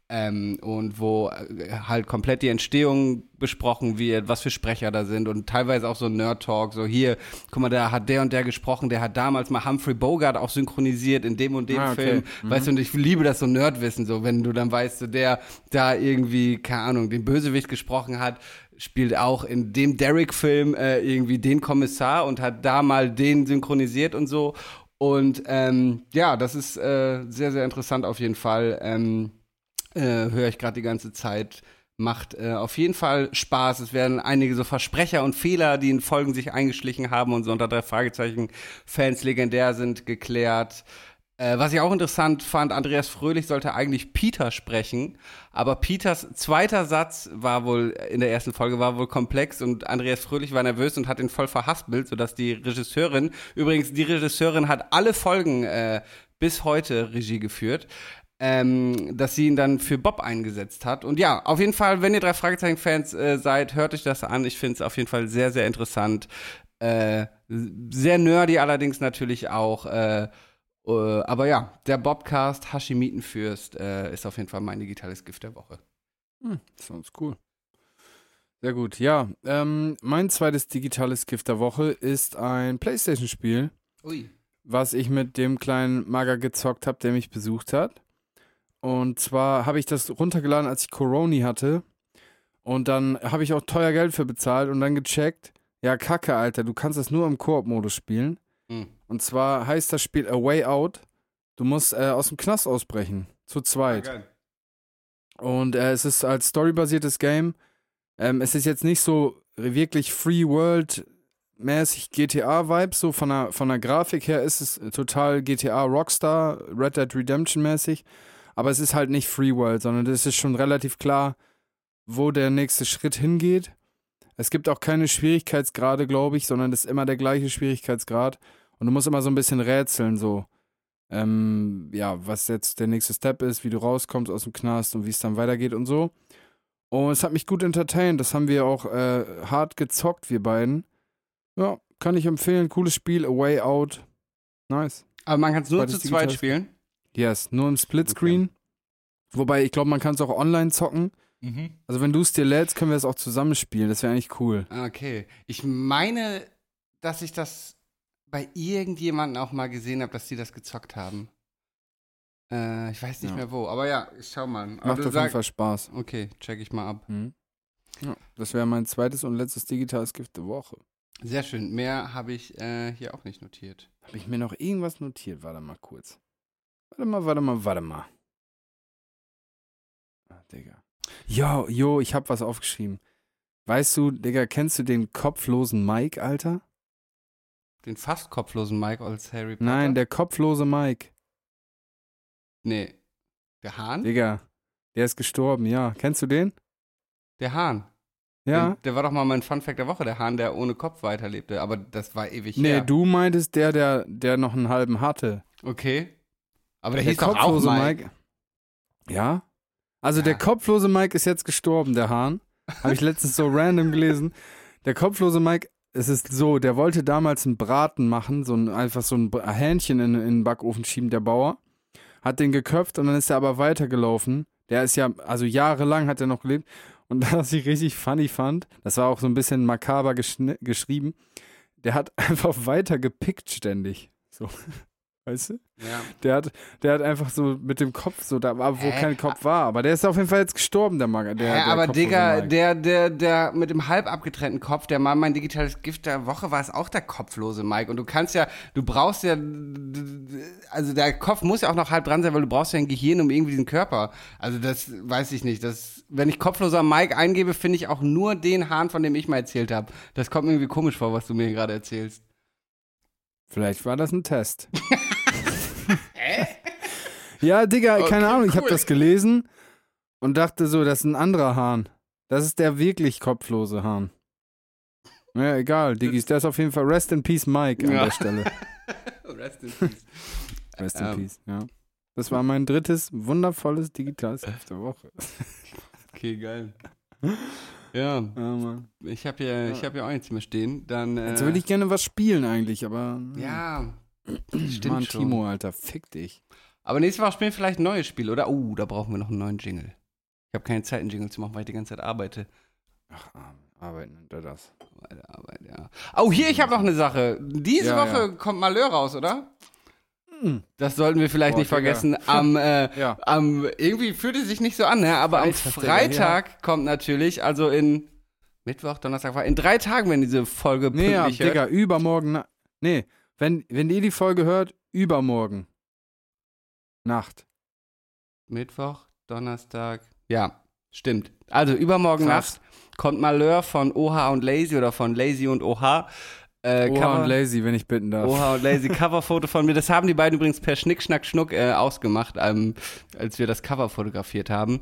Speaker 2: Ähm, und wo äh, halt komplett die Entstehung besprochen wird, was für Sprecher da sind und teilweise auch so Nerd-Talk, so hier, guck mal, da hat der und der gesprochen, der hat damals mal Humphrey Bogart auch synchronisiert in dem und dem
Speaker 3: Ah, okay.
Speaker 2: Film.
Speaker 3: Mhm.
Speaker 2: Weißt du, und ich liebe das so Nerdwissen, so wenn du dann weißt, so der da irgendwie, keine Ahnung, den Bösewicht gesprochen hat, spielt auch in dem Derek-Film äh, irgendwie den Kommissar und hat da mal den synchronisiert und so. Und ähm, ja, das ist äh, sehr, sehr interessant auf jeden Fall. Ähm, äh, höre ich gerade die ganze Zeit. Macht äh, auf jeden Fall Spaß. Es werden einige so Versprecher und Fehler, die in Folgen sich eingeschlichen haben und so unter drei Fragezeichen Fans legendär sind, geklärt. Äh, was ich auch interessant fand, Andreas Fröhlich sollte eigentlich Peter sprechen, aber Peters zweiter Satz war wohl in der ersten Folge war wohl komplex und Andreas Fröhlich war nervös und hat ihn voll verhaspelt, sodass die Regisseurin, übrigens die Regisseurin hat alle Folgen äh, bis heute Regie geführt, ähm, dass sie ihn dann für Bob eingesetzt hat. Und ja, auf jeden Fall, wenn ihr drei Fragezeichen-Fans äh, seid, hört euch das an. Ich finde es auf jeden Fall sehr, sehr interessant. Äh, sehr nerdy allerdings natürlich auch. Äh, äh, aber ja, der Bobcast Hashimitenfürst äh, ist auf jeden Fall mein digitales Gift der Woche.
Speaker 3: Hm, sounds cool. Sehr gut. Ja, ähm, mein zweites digitales Gift der Woche ist ein Playstation-Spiel, was ich mit dem kleinen Mager gezockt habe, der mich besucht hat. Und zwar habe ich das runtergeladen, als ich Coroni hatte. Und dann habe ich auch teuer Geld für bezahlt und dann gecheckt, ja, kacke, Alter, du kannst das nur im Koop-Modus spielen.
Speaker 2: Hm.
Speaker 3: Und zwar heißt das Spiel A Way Out. Du musst äh, aus dem Knast ausbrechen. Zu zweit.
Speaker 2: geil.
Speaker 3: Und äh, es ist als storybasiertes Game. Ähm, es ist jetzt nicht so wirklich Free World mäßig GTA-Vibes, so von der, von der Grafik her ist es total GTA Rockstar, Red Dead Redemption mäßig. Aber es ist halt nicht Free World, sondern es ist schon relativ klar, wo der nächste Schritt hingeht. Es gibt auch keine Schwierigkeitsgrade, glaube ich, sondern es ist immer der gleiche Schwierigkeitsgrad. Und du musst immer so ein bisschen rätseln, so. Ähm, ja, was jetzt der nächste Step ist, wie du rauskommst aus dem Knast und wie es dann weitergeht und so. Und es hat mich gut entertained. Das haben wir auch äh, hart gezockt, wir beiden. Ja, kann ich empfehlen. Cooles Spiel, A Way Out. Nice.
Speaker 2: Aber man kann es nur zu zweit spielen.
Speaker 3: Yes, nur im Splitscreen. Wobei, ich glaube, man kann es auch online zocken.
Speaker 2: Mhm.
Speaker 3: Also wenn du es dir lädst, können wir es auch zusammenspielen. Das wäre eigentlich cool.
Speaker 2: Okay. Ich meine, dass ich das bei irgendjemandem auch mal gesehen habe, dass die das gezockt haben. Äh, ich weiß nicht
Speaker 3: Ja.
Speaker 2: mehr wo, aber ja, ich schau mal. Aber
Speaker 3: Macht auf jeden Fall Spaß.
Speaker 2: Okay, check ich mal ab.
Speaker 3: Mhm. Ja, das wäre mein zweites und letztes digitales Gift der Woche.
Speaker 2: Sehr schön. Mehr habe ich äh, hier auch nicht notiert.
Speaker 3: Habe ich mir noch irgendwas notiert? Warte mal kurz. Warte mal, warte mal, warte mal. Ah, Digga. Jo, jo, ich hab was aufgeschrieben. Weißt du, Digga, kennst du den kopflosen Mike, Alter?
Speaker 2: Den fast kopflosen Mike als Harry Potter?
Speaker 3: Nein, der kopflose Mike.
Speaker 2: Nee. Der Hahn?
Speaker 3: Digga, der ist gestorben, ja. Kennst du den?
Speaker 2: Der Hahn.
Speaker 3: Ja?
Speaker 2: Den, der war doch mal mein Funfact der Woche, der Hahn, der ohne Kopf weiterlebte. Aber das war ewig
Speaker 3: Nee,
Speaker 2: her.
Speaker 3: du meintest der, der, der noch einen halben hatte.
Speaker 2: Okay. Aber der,
Speaker 3: Der
Speaker 2: hieß doch auch
Speaker 3: kopflose
Speaker 2: Mike.
Speaker 3: Ja? Also
Speaker 2: Ja.
Speaker 3: der kopflose Mike ist jetzt gestorben, der Hahn. Habe ich letztens so random gelesen. Der kopflose Mike, es ist so, der wollte damals einen Braten machen, so ein, einfach so ein Hähnchen in, in den Backofen schieben, der Bauer. Hat den geköpft und dann ist er aber weitergelaufen. Der ist ja, also jahrelang hat er noch gelebt. Und [laughs] was ich richtig funny fand, das war auch so ein bisschen makaber geschrieben, der hat [laughs] einfach weiter gepickt ständig. So. Weißt du?
Speaker 2: Ja.
Speaker 3: Der hat, der hat einfach so mit dem Kopf so da wo
Speaker 2: Hä?
Speaker 3: kein Kopf war. Aber der ist auf jeden Fall jetzt gestorben, der Mager. Der,
Speaker 2: Hä,
Speaker 3: der
Speaker 2: aber
Speaker 3: kopflose
Speaker 2: Digga, der, der, der mit dem halb abgetrennten Kopf, der mal mein digitales Gift der Woche war, ist auch der kopflose Mike. Und du kannst ja, du brauchst ja, also der Kopf muss ja auch noch halb dran sein, weil du brauchst ja ein Gehirn um irgendwie diesen Körper. Also das weiß ich nicht. Das, wenn ich kopfloser Mike eingebe, finde ich auch nur den Hahn, von dem ich mal erzählt habe. Das kommt mir irgendwie komisch vor, was du mir gerade erzählst.
Speaker 3: Vielleicht war das ein Test. [laughs] Ja, Digga, keine
Speaker 2: Okay,
Speaker 3: Ahnung. Ich habe
Speaker 2: cool.
Speaker 3: das gelesen und dachte so, das ist ein anderer Hahn. Das ist der wirklich kopflose Hahn. Ja, egal, Diggis, der ist auf jeden Fall Rest in Peace Mike an
Speaker 2: Ja.
Speaker 3: der Stelle. [laughs]
Speaker 2: Rest in peace.
Speaker 3: Rest in
Speaker 2: Ähm.
Speaker 3: Peace, ja. Das war mein drittes wundervolles digitales Gift der Woche.
Speaker 2: Okay, geil. [laughs] Ja,
Speaker 3: Ja, Mann.
Speaker 2: ich habe ich hab hier auch nichts mehr stehen. Dann, äh,
Speaker 3: Jetzt würde ich gerne was spielen eigentlich, aber.
Speaker 2: Ja, stimmt
Speaker 3: Mann,
Speaker 2: schon.
Speaker 3: Timo, Alter, fick dich.
Speaker 2: Aber nächste Woche spielen wir vielleicht ein neues Spiel, oder? Uh, da brauchen wir noch einen neuen Jingle. Ich habe keine Zeit, einen Jingle zu machen, weil ich die ganze Zeit arbeite.
Speaker 3: Ach, arbeiten unter das.
Speaker 2: Arbeite, arbeite, ja. Oh, hier, ich habe noch eine Sache. Diese
Speaker 3: Ja,
Speaker 2: Woche
Speaker 3: ja.
Speaker 2: kommt Malheur raus, oder?
Speaker 3: Mhm.
Speaker 2: Das sollten wir vielleicht
Speaker 3: Boah,
Speaker 2: nicht vergessen. Am, äh, [laughs]
Speaker 3: Ja.
Speaker 2: am, irgendwie fühlt es sich nicht so an, ne? Aber am
Speaker 3: Freitag, Digga,
Speaker 2: Freitag kommt natürlich, also in Mittwoch, Donnerstag, in drei Tagen, wenn diese Folge
Speaker 3: Nee, ja,
Speaker 2: pünktlich hört.
Speaker 3: Digga, übermorgen. Nee, wenn, wenn ihr die Folge hört, übermorgen. Nacht.
Speaker 2: Mittwoch, Donnerstag. Ja, stimmt. Also übermorgen
Speaker 3: Krass.
Speaker 2: Nacht kommt Malheur von OH und Lazy oder von Lazy und OH. Äh,
Speaker 3: Oha
Speaker 2: Cover-
Speaker 3: und Lazy, wenn ich bitten darf.
Speaker 2: OH und Lazy [laughs] Coverfoto von mir. Das haben die beiden übrigens per Schnick, Schnack, Schnuck äh, ausgemacht, ähm, als wir das Cover fotografiert haben.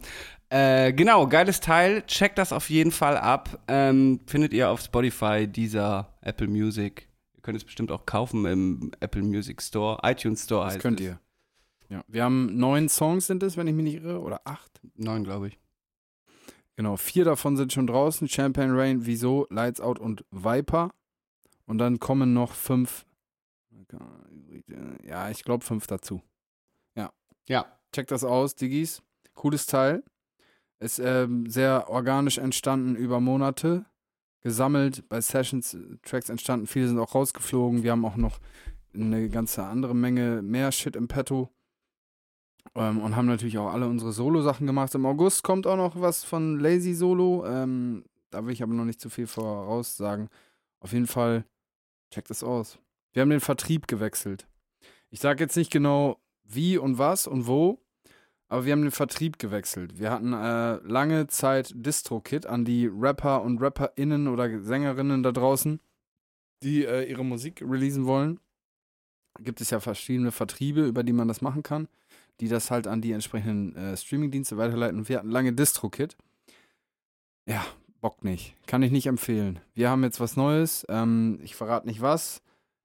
Speaker 2: Äh, genau, geiles Teil. Checkt das auf jeden Fall ab. Ähm, findet ihr auf Spotify, dieser Apple Music. Ihr könnt es bestimmt auch kaufen im Apple Music Store, iTunes Store
Speaker 3: Das könnt
Speaker 2: es.
Speaker 3: ihr. Ja. Wir haben neun Songs sind es, wenn ich mich nicht irre, oder acht.
Speaker 2: Neun, glaube ich.
Speaker 3: Genau, vier davon sind schon draußen. Champagne Rain, Wieso, Lights Out und Viper. Und dann kommen noch fünf. Ja, ich glaube fünf dazu.
Speaker 2: Ja.
Speaker 3: Checkt das aus, Diggis. Cooles Teil. Ist ähm, sehr organisch entstanden über Monate. Gesammelt bei Sessions, äh, Tracks entstanden. Viele sind auch rausgeflogen. Wir haben auch noch eine ganze andere Menge mehr Shit im Petto. Ähm, und haben natürlich auch alle unsere Solo-Sachen gemacht. Im August kommt auch noch was von Lazy Solo. Ähm, da will ich aber noch nicht zu viel voraussagen. Auf jeden Fall, checkt es aus. Wir haben den Vertrieb gewechselt. Ich sage jetzt nicht genau wie und was und wo, aber wir haben den Vertrieb gewechselt. Wir hatten äh, lange Zeit DistroKit an die Rapper und RapperInnen oder Sängerinnen da draußen, die äh, ihre Musik releasen wollen. Gibt es ja verschiedene Vertriebe, über die man das machen kann, die das halt an die entsprechenden äh, Streamingdienste weiterleiten. Wir hatten lange DistroKit. Ja, bockt nicht. Kann ich nicht empfehlen. Wir haben jetzt was Neues. Ähm, ich verrate nicht was.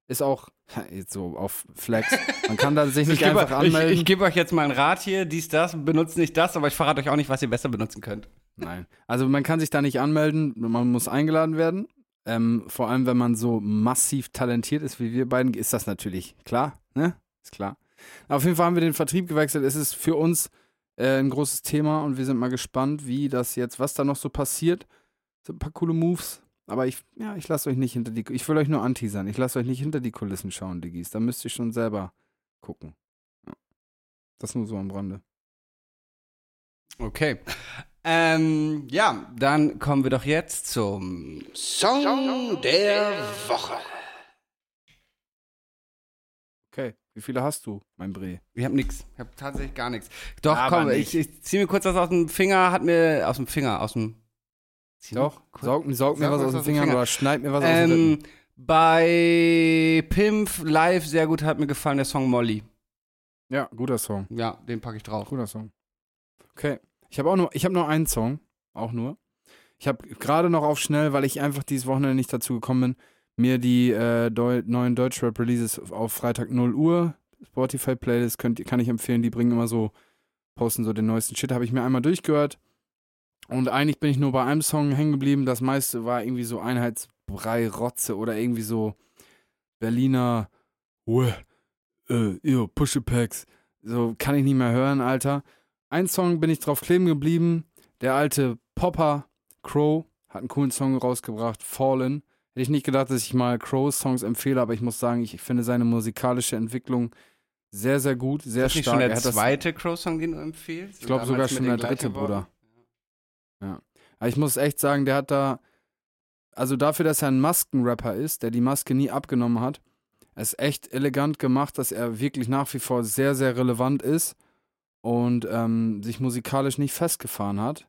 Speaker 3: Ist auch jetzt so auf Flex. Man kann da sich [laughs] nicht
Speaker 2: gebe-
Speaker 3: einfach anmelden.
Speaker 2: Ich, ich gebe euch jetzt mal einen Rat hier, dies, das, benutzt nicht das, aber ich verrate euch auch nicht, was ihr besser benutzen könnt.
Speaker 3: Nein. Also man kann sich da nicht anmelden, man muss eingeladen werden. Ähm, vor allem, wenn man so massiv talentiert ist wie wir beiden, ist das natürlich klar, ne? Ist klar. Auf jeden Fall haben wir den Vertrieb gewechselt. Es ist für uns äh, ein großes Thema und wir sind mal gespannt, wie das jetzt, was da noch so passiert. Sind ein paar coole Moves. Aber ich, ja, ich lasse euch nicht hinter die, ich will euch nur anteasern. Ich lasse euch nicht hinter die Kulissen schauen, Diggis. Da müsst ihr schon selber gucken. Ja. Das nur so am Rande.
Speaker 2: Okay. Ähm, ja, dann kommen wir doch jetzt zum Song der Woche.
Speaker 3: Okay, wie viele hast du, mein Bre?
Speaker 2: Ich habe nix. Ich habe tatsächlich gar nichts. Doch,
Speaker 3: Aber
Speaker 2: komm,
Speaker 3: nicht.
Speaker 2: ich, ich ziehe mir kurz was aus dem Finger, hat mir aus dem Finger, aus dem Zieh
Speaker 3: Doch, saug, saug mir was aus den Fingern
Speaker 2: Finger.
Speaker 3: oder schneid mir was aus den
Speaker 2: Ähm,
Speaker 3: Rippen.
Speaker 2: bei Pimp live sehr gut hat mir gefallen der Song Molly.
Speaker 3: Ja, guter Song.
Speaker 2: Ja, den packe ich drauf.
Speaker 3: Guter Song. Okay. Ich habe auch nur, ich habe nur einen Song, auch nur. Ich habe gerade noch auf schnell, weil ich einfach dieses Wochenende nicht dazu gekommen bin, mir die äh, Deu neuen Deutschrap-Releases auf Freitag 0 Uhr, Spotify-Playlist, könnt, kann ich empfehlen, die bringen immer so, posten so den neuesten Shit, habe ich mir einmal durchgehört. Und eigentlich bin ich nur bei einem Song hängen geblieben. Das meiste war irgendwie so Einheitsbrei, Rotze oder irgendwie so Berliner, Uah, äh, yo, Push-Packs. So kann ich nicht mehr hören, Alter. Ein Song bin ich drauf kleben geblieben. Der alte Popper, Crow, hat einen coolen Song rausgebracht, Fallen. Hätte ich nicht gedacht, dass ich mal Crows Songs empfehle, aber ich muss sagen, ich finde seine musikalische Entwicklung sehr, sehr gut, sehr
Speaker 2: ist nicht
Speaker 3: stark.
Speaker 2: schon
Speaker 3: Er
Speaker 2: der zweite Crow-Song, den du empfiehlst?
Speaker 3: ich glaube sogar schon der dritte? Bruder. Ja. Aber ich muss echt sagen, der hat da, also dafür, dass er ein Maskenrapper ist, der die Maske nie abgenommen hat, ist echt elegant gemacht, dass er wirklich nach wie vor sehr, sehr relevant ist und ähm, sich musikalisch nicht festgefahren hat.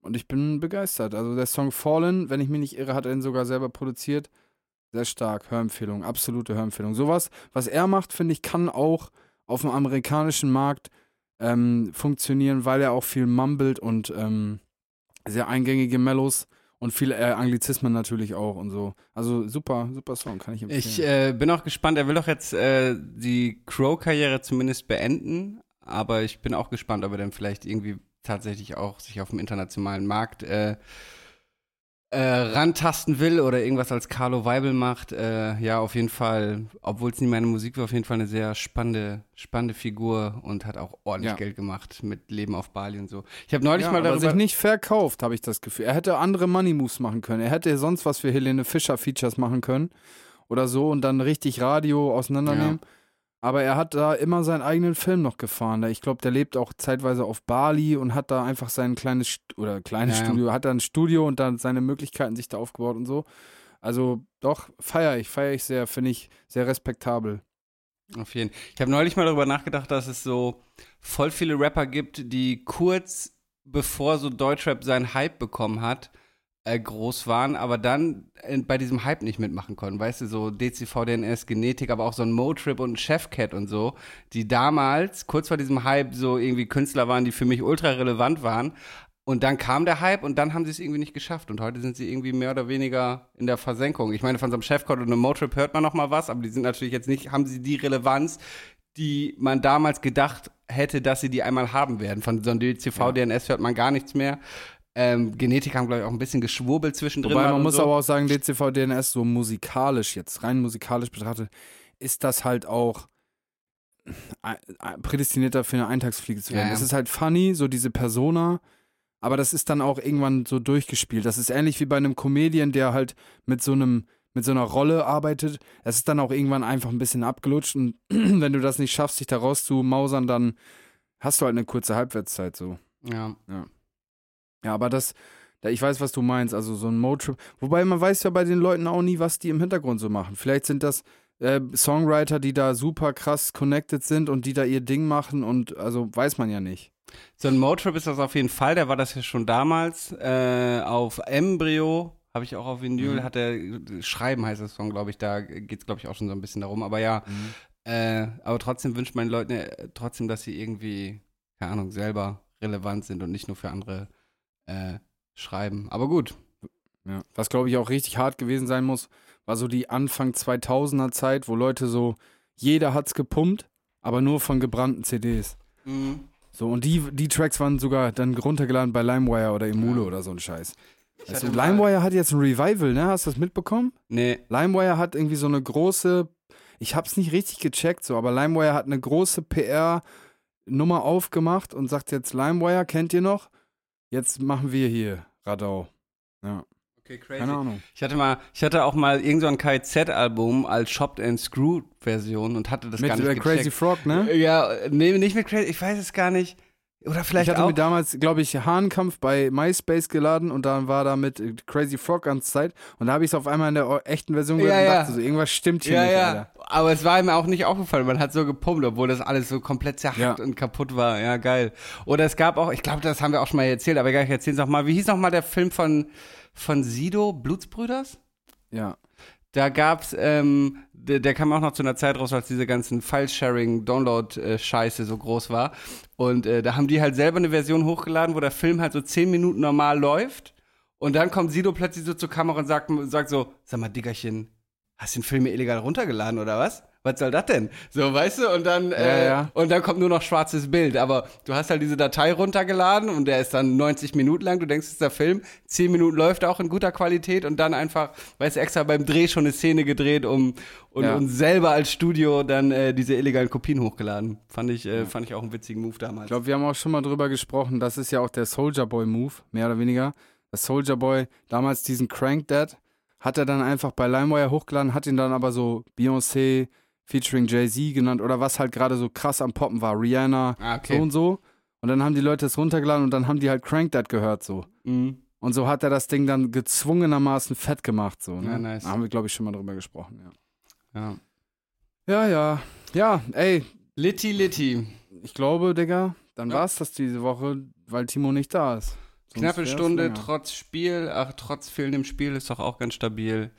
Speaker 3: Und ich bin begeistert. Also der Song Fallen, wenn ich mich nicht irre, hat er ihn sogar selber produziert. Sehr stark, Hörempfehlung, absolute Hörempfehlung. Sowas, was er macht, finde ich, kann auch auf dem amerikanischen Markt ähm, funktionieren, weil er auch viel mumbelt und ähm, sehr eingängige Mellows und viele äh, Anglizismen natürlich auch und so. Also super, super Song, kann ich empfehlen.
Speaker 2: Ich äh, bin auch gespannt. Er will doch jetzt äh, die Crow-Karriere zumindest beenden. Aber ich bin auch gespannt, ob er dann vielleicht irgendwie tatsächlich auch sich auf dem internationalen Markt äh, rantasten will oder irgendwas als Carlo Weibel macht. Äh, ja, auf jeden Fall, obwohl es nie meine Musik war, auf jeden Fall eine sehr spannende, spannende Figur und hat auch ordentlich
Speaker 3: Ja.
Speaker 2: Geld gemacht mit Leben auf Bali und so. Ich habe neulich
Speaker 3: ja,
Speaker 2: mal
Speaker 3: aber
Speaker 2: darüber
Speaker 3: sich nicht verkauft, habe ich das Gefühl. Er hätte andere Money Moves machen können. Er hätte sonst was für Helene Fischer Features machen können oder so und dann richtig Radio auseinandernehmen. Aber er hat da immer seinen eigenen Film noch gefahren. Ich glaube, der lebt auch zeitweise auf Bali und hat da einfach sein kleines St oder kleines
Speaker 2: Ja, ja.
Speaker 3: Studio, hat da ein Studio und dann seine Möglichkeiten sich da aufgebaut und so. Also doch, feiere ich, feiere ich sehr, finde ich sehr respektabel.
Speaker 2: Auf jeden Fall. Ich habe neulich mal darüber nachgedacht, dass es so voll viele Rapper gibt, die kurz bevor so Deutschrap seinen Hype bekommen hat, äh, groß waren, aber dann äh, bei diesem Hype nicht mitmachen konnten. Weißt du, so DCV, DNS, Genetik, aber auch so ein Motrip und ein Chefcat und so, die damals, kurz vor diesem Hype, so irgendwie Künstler waren, die für mich ultra relevant waren. Und dann kam der Hype und dann haben sie es irgendwie nicht geschafft. Und heute sind sie irgendwie mehr oder weniger in der Versenkung. Ich meine, von so einem Chefcode und einem Motrip hört man noch mal was, aber die sind natürlich jetzt nicht, haben sie die Relevanz, die man damals gedacht hätte, dass sie die einmal haben werden. Von so einem DCV,
Speaker 3: Ja.
Speaker 2: DNS hört man gar nichts mehr. Ähm, Genetik haben, glaube ich, auch ein bisschen geschwurbelt zwischendrin.
Speaker 3: Wobei man muss
Speaker 2: so.
Speaker 3: aber auch sagen, DCV DNS so musikalisch jetzt, rein musikalisch betrachtet, ist das halt auch äh, äh, prädestinierter für eine Eintagsfliege zu
Speaker 2: Ja,
Speaker 3: werden.
Speaker 2: ja.
Speaker 3: Es ist halt funny, so diese Persona, aber das ist dann auch irgendwann so durchgespielt. Das ist ähnlich wie bei einem Comedian, der halt mit so einem mit so einer Rolle arbeitet. Es ist dann auch irgendwann einfach ein bisschen abgelutscht und [clears throat] wenn du das nicht schaffst, dich da rauszumausern, dann hast du halt eine kurze Halbwertszeit so.
Speaker 2: Ja.
Speaker 3: Ja, aber das, da- ich weiß, was du meinst, also so ein Motrip. Wobei man weiß ja bei den Leuten auch nie, was die im Hintergrund so machen. Vielleicht sind das äh, Songwriter, die da super krass connected sind und die da ihr Ding machen und also weiß man ja nicht.
Speaker 2: So ein Motrip ist das auf jeden Fall, der war das ja schon damals. Äh, auf Embryo habe ich auch auf Vinyl,
Speaker 3: Mhm.
Speaker 2: hat er Schreiben heißt das Song, glaube ich, da geht es, glaube ich, auch schon so ein bisschen darum. Aber ja, äh, aber trotzdem wünscht man den Leuten ja trotzdem, dass sie irgendwie, keine Ahnung, selber relevant sind und nicht nur für andere äh, schreiben. Aber gut.
Speaker 3: Ja. Was glaube ich auch richtig hart gewesen sein muss, war so die Anfang 2000er Zeit, wo Leute so, jeder hat's gepumpt, aber nur von gebrannten CDs. So, und die, die Tracks waren sogar dann runtergeladen bei LimeWire oder Emule
Speaker 2: Ja.
Speaker 3: oder so ein Scheiß. Also, LimeWire hat jetzt ein Revival, ne? Hast du das mitbekommen?
Speaker 2: Nee,
Speaker 3: LimeWire hat irgendwie so eine große, ich hab's nicht richtig gecheckt, so, aber LimeWire hat eine große PR-Nummer aufgemacht und sagt jetzt, LimeWire, kennt ihr noch? Jetzt machen wir hier Radau. Ja,
Speaker 2: Okay, crazy.
Speaker 3: keine Ahnung.
Speaker 2: Ich hatte mal, ich hatte auch mal irgend so ein KZ-Album als Chopped and Screwed Version und hatte das
Speaker 3: Mit
Speaker 2: gar nicht
Speaker 3: der
Speaker 2: gecheckt.
Speaker 3: Crazy Frog, ne?
Speaker 2: Ja, nee, nicht mit Crazy, ich weiß es gar nicht. Oder vielleicht
Speaker 3: ich hatte
Speaker 2: auch.
Speaker 3: mir damals, glaube ich, Hahnkampf bei MySpace geladen und dann war da mit Crazy Frog ganze Zeit und da habe ich es auf einmal in der echten Version gehört
Speaker 2: Ja,
Speaker 3: und
Speaker 2: ja.
Speaker 3: dachte so, irgendwas stimmt hier
Speaker 2: ja,
Speaker 3: nicht,
Speaker 2: ja.
Speaker 3: Alter.
Speaker 2: Aber es war mir auch nicht aufgefallen. Man hat so gepumpt, obwohl das alles so komplett zerhackt und kaputt war. Ja, geil. Oder es gab auch, ich glaube, das haben wir auch schon mal erzählt, aber egal, ich erzähl's noch mal. Wie hieß noch mal der Film von, von Sido, Blutsbrüders?
Speaker 3: Ja.
Speaker 2: Da gab's, ähm, der, der kam auch noch zu einer Zeit raus, als diese ganzen File-Sharing-Download-Scheiße so groß war. Und äh, da haben die halt selber eine Version hochgeladen, wo der Film halt so zehn Minuten normal läuft. Und dann kommt Sido plötzlich so zur Kamera und sagt, sagt so, sag mal, Diggerchen, hast du den Film mir illegal runtergeladen oder was? Was soll das denn? So, weißt du, und dann, äh,
Speaker 3: ja.
Speaker 2: und dann kommt nur noch schwarzes Bild. Aber du hast halt diese Datei runtergeladen und der ist dann 90 Minuten lang. Du denkst, es ist der Film. 10 Minuten läuft auch in guter Qualität und dann einfach, weißt du, extra beim Dreh schon eine Szene gedreht, um und,
Speaker 3: Ja.
Speaker 2: und selber als Studio dann äh, diese illegalen Kopien hochgeladen. Fand ich, äh, fand ich auch einen witzigen Move damals.
Speaker 3: Ich glaube, wir haben auch schon mal drüber gesprochen, das ist ja auch der Soldier Boy Move, mehr oder weniger. Das Soldier Boy, damals diesen Crank Dad, hat er dann einfach bei LimeWire hochgeladen, hat ihn dann aber so Beyoncé featuring Jay-Z genannt oder was halt gerade so krass am Poppen war, Rihanna,
Speaker 2: ah,
Speaker 3: so
Speaker 2: okay.
Speaker 3: und so. Und dann haben die Leute es runtergeladen und dann haben die halt Crank Dad gehört so.
Speaker 2: Mhm.
Speaker 3: Und so hat er das Ding dann gezwungenermaßen fett gemacht so. Ne?
Speaker 2: Ja, nice.
Speaker 3: Da haben wir, glaube ich, schon mal drüber gesprochen, ja.
Speaker 2: Ja.
Speaker 3: Ja, ja. Ja, ey,
Speaker 2: Litti, Litti.
Speaker 3: ich glaube, Digga, dann
Speaker 2: Ja.
Speaker 3: war's das diese Woche, weil Timo nicht da ist. Sonst
Speaker 2: Knappe Stunde,
Speaker 3: länger.
Speaker 2: trotz Spiel, ach, trotz fehlendem Spiel ist doch auch ganz stabil.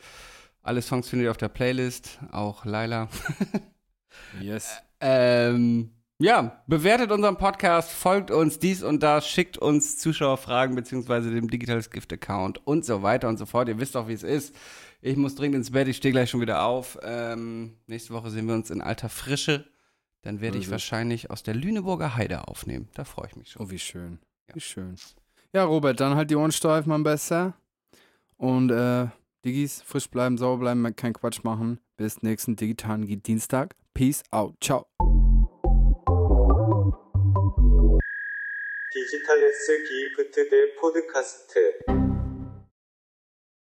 Speaker 2: Alle Songs findet ihr auf der Playlist, auch Laila. [laughs]
Speaker 3: Yes.
Speaker 2: Ähm, ja, bewertet unseren Podcast, folgt uns dies und das, schickt uns Zuschauerfragen beziehungsweise dem Digitales Gift Account und so weiter und so fort. Ihr wisst doch, wie es ist. Ich muss dringend ins Bett, ich stehe gleich schon wieder auf. Ähm, nächste Woche sehen wir uns in alter Frische. Dann werde ich wahrscheinlich aus der Lüneburger Heide aufnehmen. Da freue ich mich schon.
Speaker 3: Oh, wie schön.
Speaker 2: Ja.
Speaker 3: Wie schön. Ja, Robert, dann halt die Ohren steif, mein Bester. Und äh, Diggis, frisch bleiben, sauber bleiben, kein Quatsch machen. Bis nächsten digitalen Dienstag. Peace out. Ciao.
Speaker 1: 디지털 S 기프트 대 포드카스트